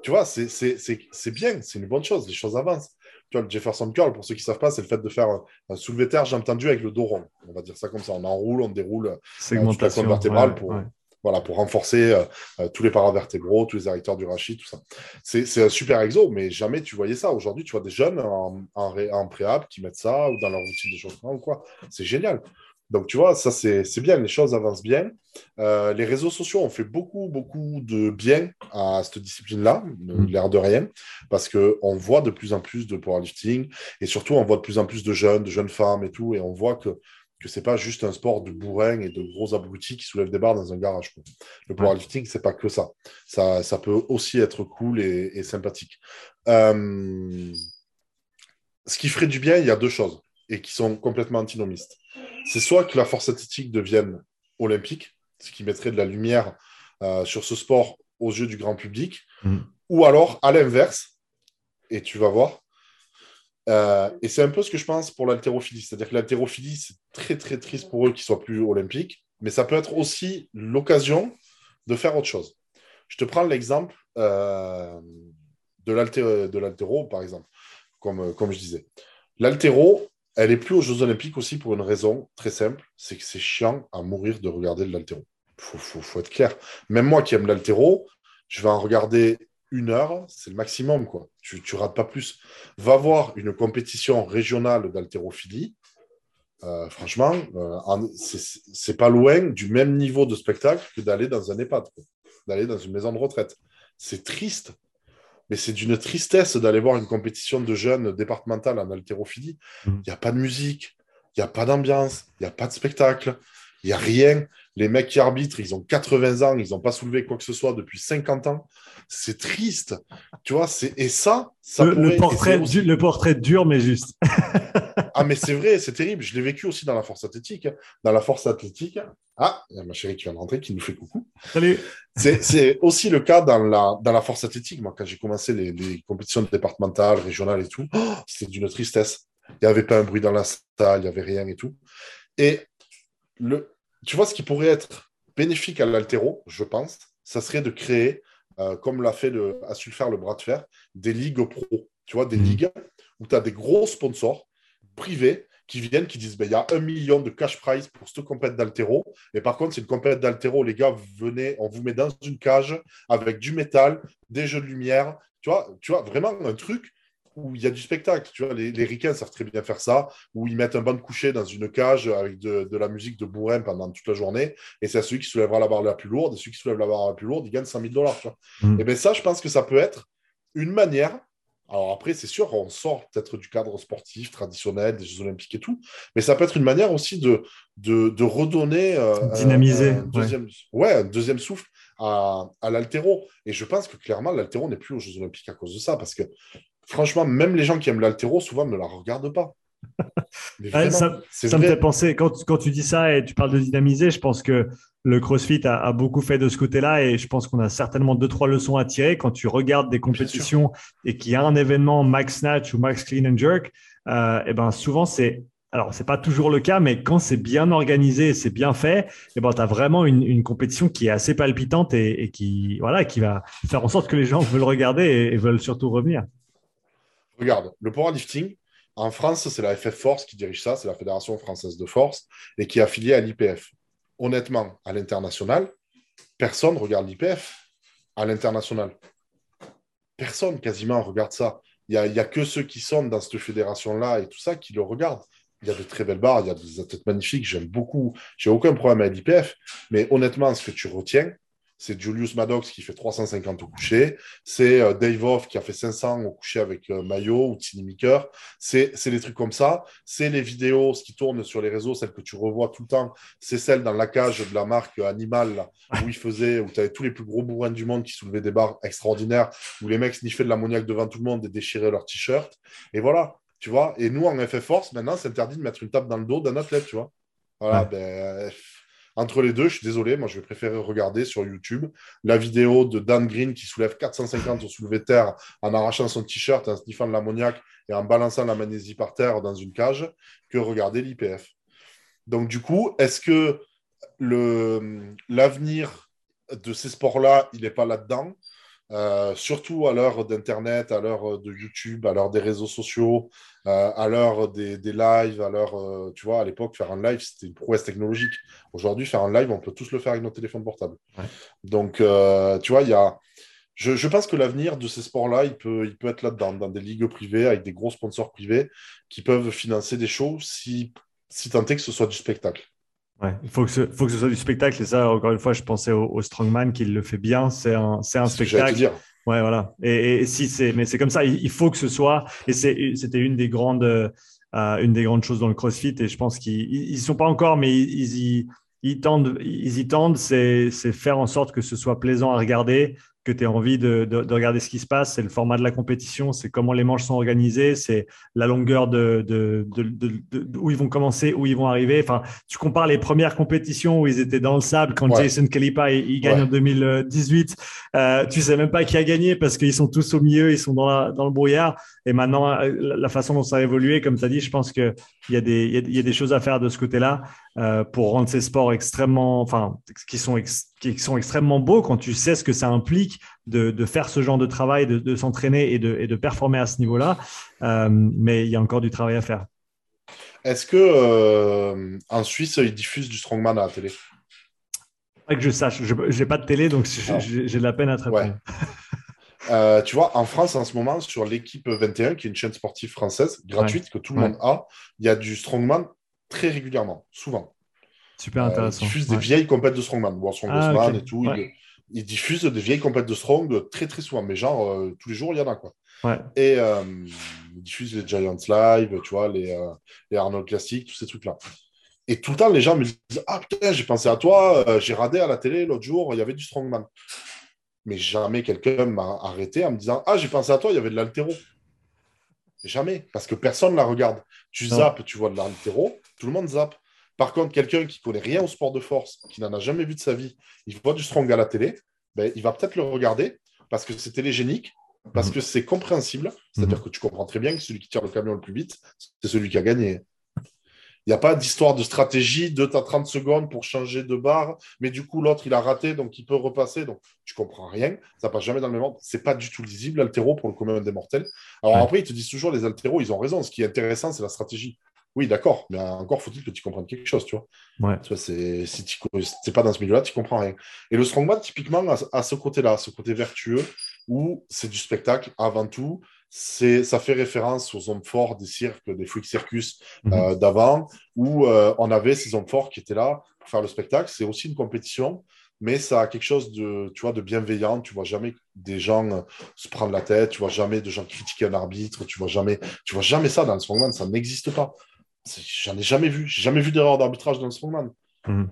Tu vois, c'est bien, c'est une bonne chose, les choses avancent. Tu vois, le Jefferson Curl, pour ceux qui ne savent pas, c'est le fait de faire un soulevé terre, j'ai entendu, avec le dos rond. On va dire ça comme ça. On enroule, on déroule euh, toute la colonne vertébrale pour, Voilà, pour renforcer euh, euh, tous les paravertébraux, tous les arrêteurs du rachis, tout ça. C'est un super exo, mais jamais tu voyais ça. Aujourd'hui, tu vois des jeunes en, en, en qui mettent ça ou dans leur routine de chauffement ou quoi. C'est génial. Donc, tu vois, ça, c'est bien, les choses avancent bien. Euh, les réseaux sociaux ont fait beaucoup, beaucoup de bien à cette discipline-là, mm. l'air de rien, parce qu'on voit de plus en plus de powerlifting, et surtout, on voit de plus en plus de jeunes, de jeunes femmes et tout, et on voit que que c'est pas juste un sport de bourrin et de gros abrutis qui soulèvent des barres dans un garage. Le powerlifting, c'est pas que ça. ça. Ça peut aussi être cool et, sympathique. Euh, ce qui ferait du bien, il y a deux choses, et qui sont complètement antinomistes c'est soit que la force athlétique devienne olympique, ce qui mettrait de la lumière euh, sur ce sport aux yeux du grand public, mm. ou alors à l'inverse, et tu vas voir. Euh, et c'est un peu ce que je pense pour l'haltérophilie. C'est-à-dire que l'haltérophilie, c'est très très triste pour eux qu'ils soient plus olympiques, mais ça peut être aussi l'occasion de faire autre chose. Je te prends l'exemple euh, de l'haltéro, par exemple, comme, comme je disais. L'haltéro, elle est plus aux Jeux Olympiques aussi pour une raison très simple, c'est que c'est chiant à mourir de regarder de l'altéro. Il faut, être clair. Même moi qui aime l'altéro, je vais en regarder une heure, c'est le maximum. quoi. Tu ne rates pas plus. Va voir une compétition régionale d'haltérophilie. Euh, franchement, euh, c'est pas loin du même niveau de spectacle que d'aller dans un EHPAD, d'aller dans une maison de retraite. C'est triste mais c'est d'une tristesse d'aller voir une compétition de jeunes départementale en haltérophilie. Mm. Il n'y a pas de musique, il n'y a pas d'ambiance, il n'y a pas de spectacle, il n'y a rien. Les mecs qui arbitrent, ils ont 80 ans, ils n'ont pas soulevé quoi que ce soit depuis 50 ans. C'est triste. Tu vois, et ça, ça le, portrait, le portrait dur, mais juste. <laughs> ah, mais c'est vrai, c'est terrible. Je l'ai vécu aussi dans la force athlétique. Dans la force athlétique, ah, il y a ma chérie qui vient de rentrer, qui nous fait coucou. Salut. C'est aussi le cas dans la, dans la force athlétique. Moi, quand j'ai commencé les, compétitions départementales, régionales et tout, oh, c'était d'une tristesse. Il n'y avait pas un bruit dans la salle, il n'y avait rien et tout. Et le, tu vois, ce qui pourrait être bénéfique à l'altéro, je pense, ça serait de créer, euh, comme l'a fait le, su le faire le bras de fer, des ligues pro. Tu vois, des mmh. ligues où tu as des gros sponsors privés qui viennent, qui disent ben, il y a un million de cash prize pour cette compète d'altéro. Et par contre, c'est une compète d'altéro, les gars, venez, on vous met dans une cage avec du métal, des jeux de lumière. Tu vois, tu vois vraiment un truc où il y a du spectacle. Tu vois, les, les ricains savent très bien faire ça, où ils mettent un banc de coucher dans une cage avec de, la musique de bourrin pendant toute la journée. Et c'est celui qui soulèvera la barre la plus lourde. Et celui qui soulève la barre la plus lourde, il gagne 100 000 dollars. Mm. Et bien ça, je pense que ça peut être une manière alors après, c'est sûr, on sort peut-être du cadre sportif traditionnel, des Jeux Olympiques et tout, mais ça peut être une manière aussi de, de, redonner euh, Dynamiser, un, deuxième, ouais. un deuxième souffle à, à l'altéro. Et je pense que clairement, l'altéro n'est plus aux Jeux Olympiques à cause de ça, parce que franchement, même les gens qui aiment l'altéro, souvent ne la regardent pas. <laughs> ça, ça me fait penser, quand, quand, tu dis ça et tu parles de dynamiser, je pense que le CrossFit a, beaucoup fait de ce côté-là et je pense qu'on a certainement deux, trois leçons à tirer quand tu regardes des compétitions et qu'il y a un événement max snatch ou max clean and jerk. et euh, eh ben souvent, c'est alors, c'est pas toujours le cas, mais quand c'est bien organisé, c'est bien fait, et eh ben, tu as vraiment une, compétition qui est assez palpitante et, qui, voilà, qui va faire en sorte que les gens <laughs> veulent regarder et, veulent surtout revenir. Regarde, le powerlifting, en France, c'est la FF Force qui dirige ça, c'est la Fédération française de force, et qui est affiliée à l'IPF honnêtement, à l'international, personne regarde l'IPF à l'international. Personne quasiment regarde ça. Il n'y a, a, que ceux qui sont dans cette fédération-là et tout ça qui le regardent. Il y a de très belles barres, il y a des athlètes magnifiques, j'aime beaucoup. J'ai aucun problème avec l'IPF, mais honnêtement, ce que tu retiens, c'est Julius Maddox qui fait 350 au coucher, c'est euh, Dave Hoff qui a fait 500 au coucher avec euh, Mayo ou Tiny Maker, c'est des trucs comme ça, c'est les vidéos ce qui tournent sur les réseaux, celles que tu revois tout le temps, c'est celles dans la cage de la marque Animal où il faisait, où tu avais tous les plus gros bourrins du monde qui soulevaient des barres extraordinaires, où les mecs sniffaient de l'ammoniaque devant tout le monde et déchiraient leur t-shirt, et voilà, tu vois, et nous en FF Force, maintenant c'est interdit de mettre une table dans le dos d'un athlète, tu vois. Voilà, ben Entre les deux, je suis désolé, moi je vais préférer regarder sur YouTube la vidéo de Dan Green qui soulève 450 au soulevé terre en arrachant son t-shirt, en sniffant de l'ammoniac et en balançant la magnésie par terre dans une cage que regarder l'IPF. Donc du coup, est-ce que l'avenir de ces sports-là, il n'est pas là-dedans? Euh, surtout à l'heure d'Internet, à l'heure de YouTube, à l'heure des réseaux sociaux, euh, à l'heure des, lives, à l'heure, euh, tu vois, à l'époque, faire un live, c'était une prouesse technologique. Aujourd'hui, faire un live, on peut tous le faire avec notre téléphone portable. Donc, tu vois, il y a... Je, pense que l'avenir de ces sports-là, il peut, il peut être là-dedans, dans des ligues privées, avec des gros sponsors privés qui peuvent financer des shows si, si tant est que ce soit du spectacle. Ouais, il faut que, ce, faut que ce soit du spectacle. Et ça, encore une fois, je pensais au, Strongman qui le fait bien. C'est un, c'est un spectacle. Ouais, voilà. Et, si c'est, mais c'est comme ça. Il, faut que ce soit. Et c'est, c'était une des grandes, euh, une des grandes choses dans le CrossFit. Et je pense qu'ils, ils sont pas encore, mais ils, ils, ils tendent, ils y tendent. C'est, c'est faire en sorte que ce soit plaisant à regarder, que tu aies envie de, de, regarder ce qui se passe. C'est le format de la compétition, c'est comment les manches sont organisées, c'est la longueur de, de, où ils vont commencer, où ils vont arriver. Enfin, tu compares les premières compétitions où ils étaient dans le sable quand Jason Kalipa il, gagne en 2018. Euh, tu sais même pas qui a gagné parce qu'ils sont tous au milieu, ils sont dans, la, dans le brouillard. Et maintenant, euh, la façon dont ça a évolué, comme tu as dit, je pense qu'il y, a des, il y a des choses à faire de ce côté-là euh, pour rendre ces sports extrêmement, enfin, qui sont, qui sont extrêmement beaux quand tu sais ce que ça implique de, de faire ce genre de travail, de, de s'entraîner et de, et de performer à ce niveau-là. Euh, mais il y a encore du travail à faire. Est-ce que euh, en Suisse, ils diffusent du strongman à la télé? Pas que je sache. Je n'ai pas de télé, donc j'ai de la peine à te répondre. <laughs> Euh, tu vois, en France, en ce moment, sur l'équipe 21, qui est une chaîne sportive française gratuite que tout le monde a, il y a du strongman très régulièrement, souvent. Super intéressant. ils diffusent des vieilles compètes de strongman, World Strongest ah, et tout. Ils, diffusent des vieilles compètes de strong très très souvent, mais genre euh, tous les jours, il y en a quoi. Et euh, ils diffusent les Giants Live, tu vois, les, les Arnold Classic, tous ces trucs-là. Et tout le temps, les gens me disent Ah putain, j'ai pensé à toi, j'ai radé à la télé l'autre jour, il y avait du strongman mais jamais quelqu'un m'a arrêté en me disant Ah, j'ai pensé à toi, il y avait de l'altéro. Jamais, parce que personne ne la regarde. Tu zappes, tu vois de l'altéro, tout le monde zappe. Par contre, quelqu'un qui connaît rien au sport de force, qui n'en a jamais vu de sa vie, il voit du strong à la télé, ben, il va peut-être le regarder parce que c'est télégénique, parce mhm. que c'est compréhensible. C'est-à-dire mhm. que tu comprends très bien que celui qui tire le camion le plus vite, c'est celui qui a gagné. Il n'y a pas d'histoire de stratégie de ta 30 secondes pour changer de barre, mais du coup, l'autre, il a raté, donc il peut repasser. Donc, tu comprends rien. Ça passe jamais dans le même ordre. C'est pas du tout lisible, l'altéro, pour le commun des mortels. Alors après, ils te disent toujours, les altéros, ils ont raison. Ce qui est intéressant, c'est la stratégie. Oui, d'accord, mais encore faut-il que tu comprennes quelque chose, tu vois. Ouais. Tu c'est, si tu n'es pas dans ce milieu-là, tu comprends rien. Et le strongman, typiquement, à ce côté-là, ce côté vertueux, où c'est du spectacle avant tout, ça fait référence aux hommes forts des cirques, des freak circus mhm. euh, d'avant, où euh, on avait ces hommes forts qui étaient là pour faire le spectacle. C'est aussi une compétition, mais ça a quelque chose de, tu vois, de bienveillant. Tu vois jamais des gens euh, se prendre la tête, tu vois jamais de gens critiquer un arbitre, tu vois jamais, tu vois jamais ça dans le strongman, ça n'existe pas. J'en ai jamais vu, j'ai jamais vu d'erreur d'arbitrage dans le strongman. Mhm.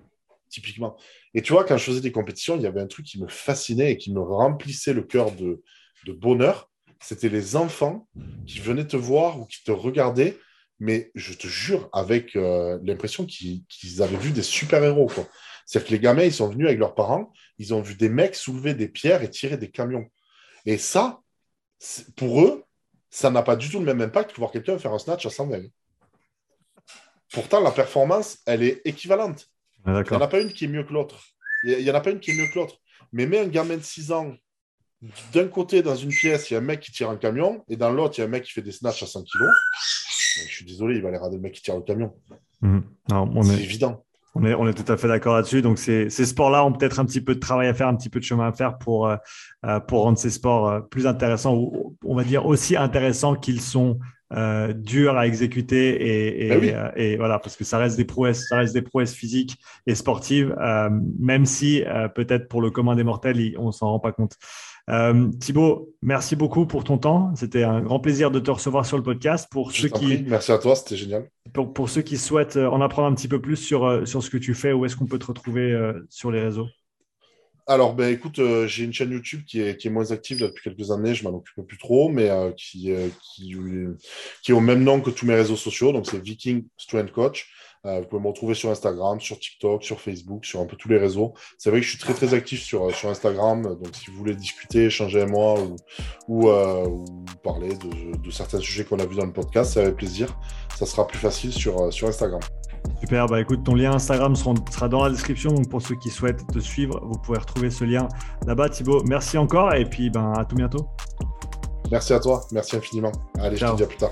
Typiquement. Et tu vois, quand je faisais des compétitions, il y avait un truc qui me fascinait et qui me remplissait le cœur de, de bonheur c'était les enfants qui venaient te voir ou qui te regardaient, mais je te jure, avec euh, l'impression qu'ils avaient vu des super-héros. C'est-à-dire que les gamins, ils sont venus avec leurs parents, ils ont vu des mecs soulever des pierres et tirer des camions. Et ça, pour eux, ça n'a pas du tout le même impact que voir quelqu'un faire un snatch à 120. Pourtant, la performance, elle est équivalente. il n'y en a pas une qui est mieux que l'autre. Il n'y en a pas une qui est mieux que l'autre. Mais mets un gamin de 6 ans d'un côté, dans une pièce, il y a un mec qui tire un camion, et dans l'autre, il y a un mec qui fait des snatchs à 100 kg. Je suis désolé, il va aller rader le mec qui tire le camion. Mhm. C'est évident. On est, on est tout à fait d'accord là-dessus. Donc, ces, ces sports-là ont peut-être un petit peu de travail à faire, un petit peu de chemin à faire pour, euh, euh, pour rendre ces sports euh, plus intéressants, ou on va dire aussi intéressants qu'ils sont euh, durs à exécuter et, et, ben et, voilà parce que ça reste des prouesses ça reste des prouesses physiques et sportives même si peut-être pour le commun des mortels on s'en rend pas compte euh, Thibaut, merci beaucoup pour ton temps. C'était un grand plaisir de te recevoir sur le podcast. Pour ceux qui, merci à toi, c'était génial. Pour, pour, ceux qui souhaitent euh, en apprendre un petit peu plus sur, euh, sur ce que tu fais, où est-ce qu'on peut te retrouver sur les réseaux? Alors, ben, écoute, j'ai une chaîne YouTube qui est, qui moins active depuis quelques années, je m'en occupe plus trop, mais qui, qui, qui, est au même nom que tous mes réseaux sociaux, donc c'est Viking Strength Coach. vous pouvez me retrouver sur Instagram, sur TikTok, sur Facebook, sur un peu tous les réseaux. C'est vrai que je suis très très actif sur, Instagram, donc si vous voulez discuter, échanger avec moi ou, parler de, certains sujets qu'on a vus dans le podcast, c'est avec plaisir. Ça sera plus facile sur Instagram. Super, bah écoute, ton lien Instagram sera, dans la description, donc pour ceux qui souhaitent te suivre, vous pouvez retrouver ce lien là-bas. Thibaut, merci encore et puis ben, à tout bientôt. Merci à toi, merci infiniment. Allez, je te dis à plus tard.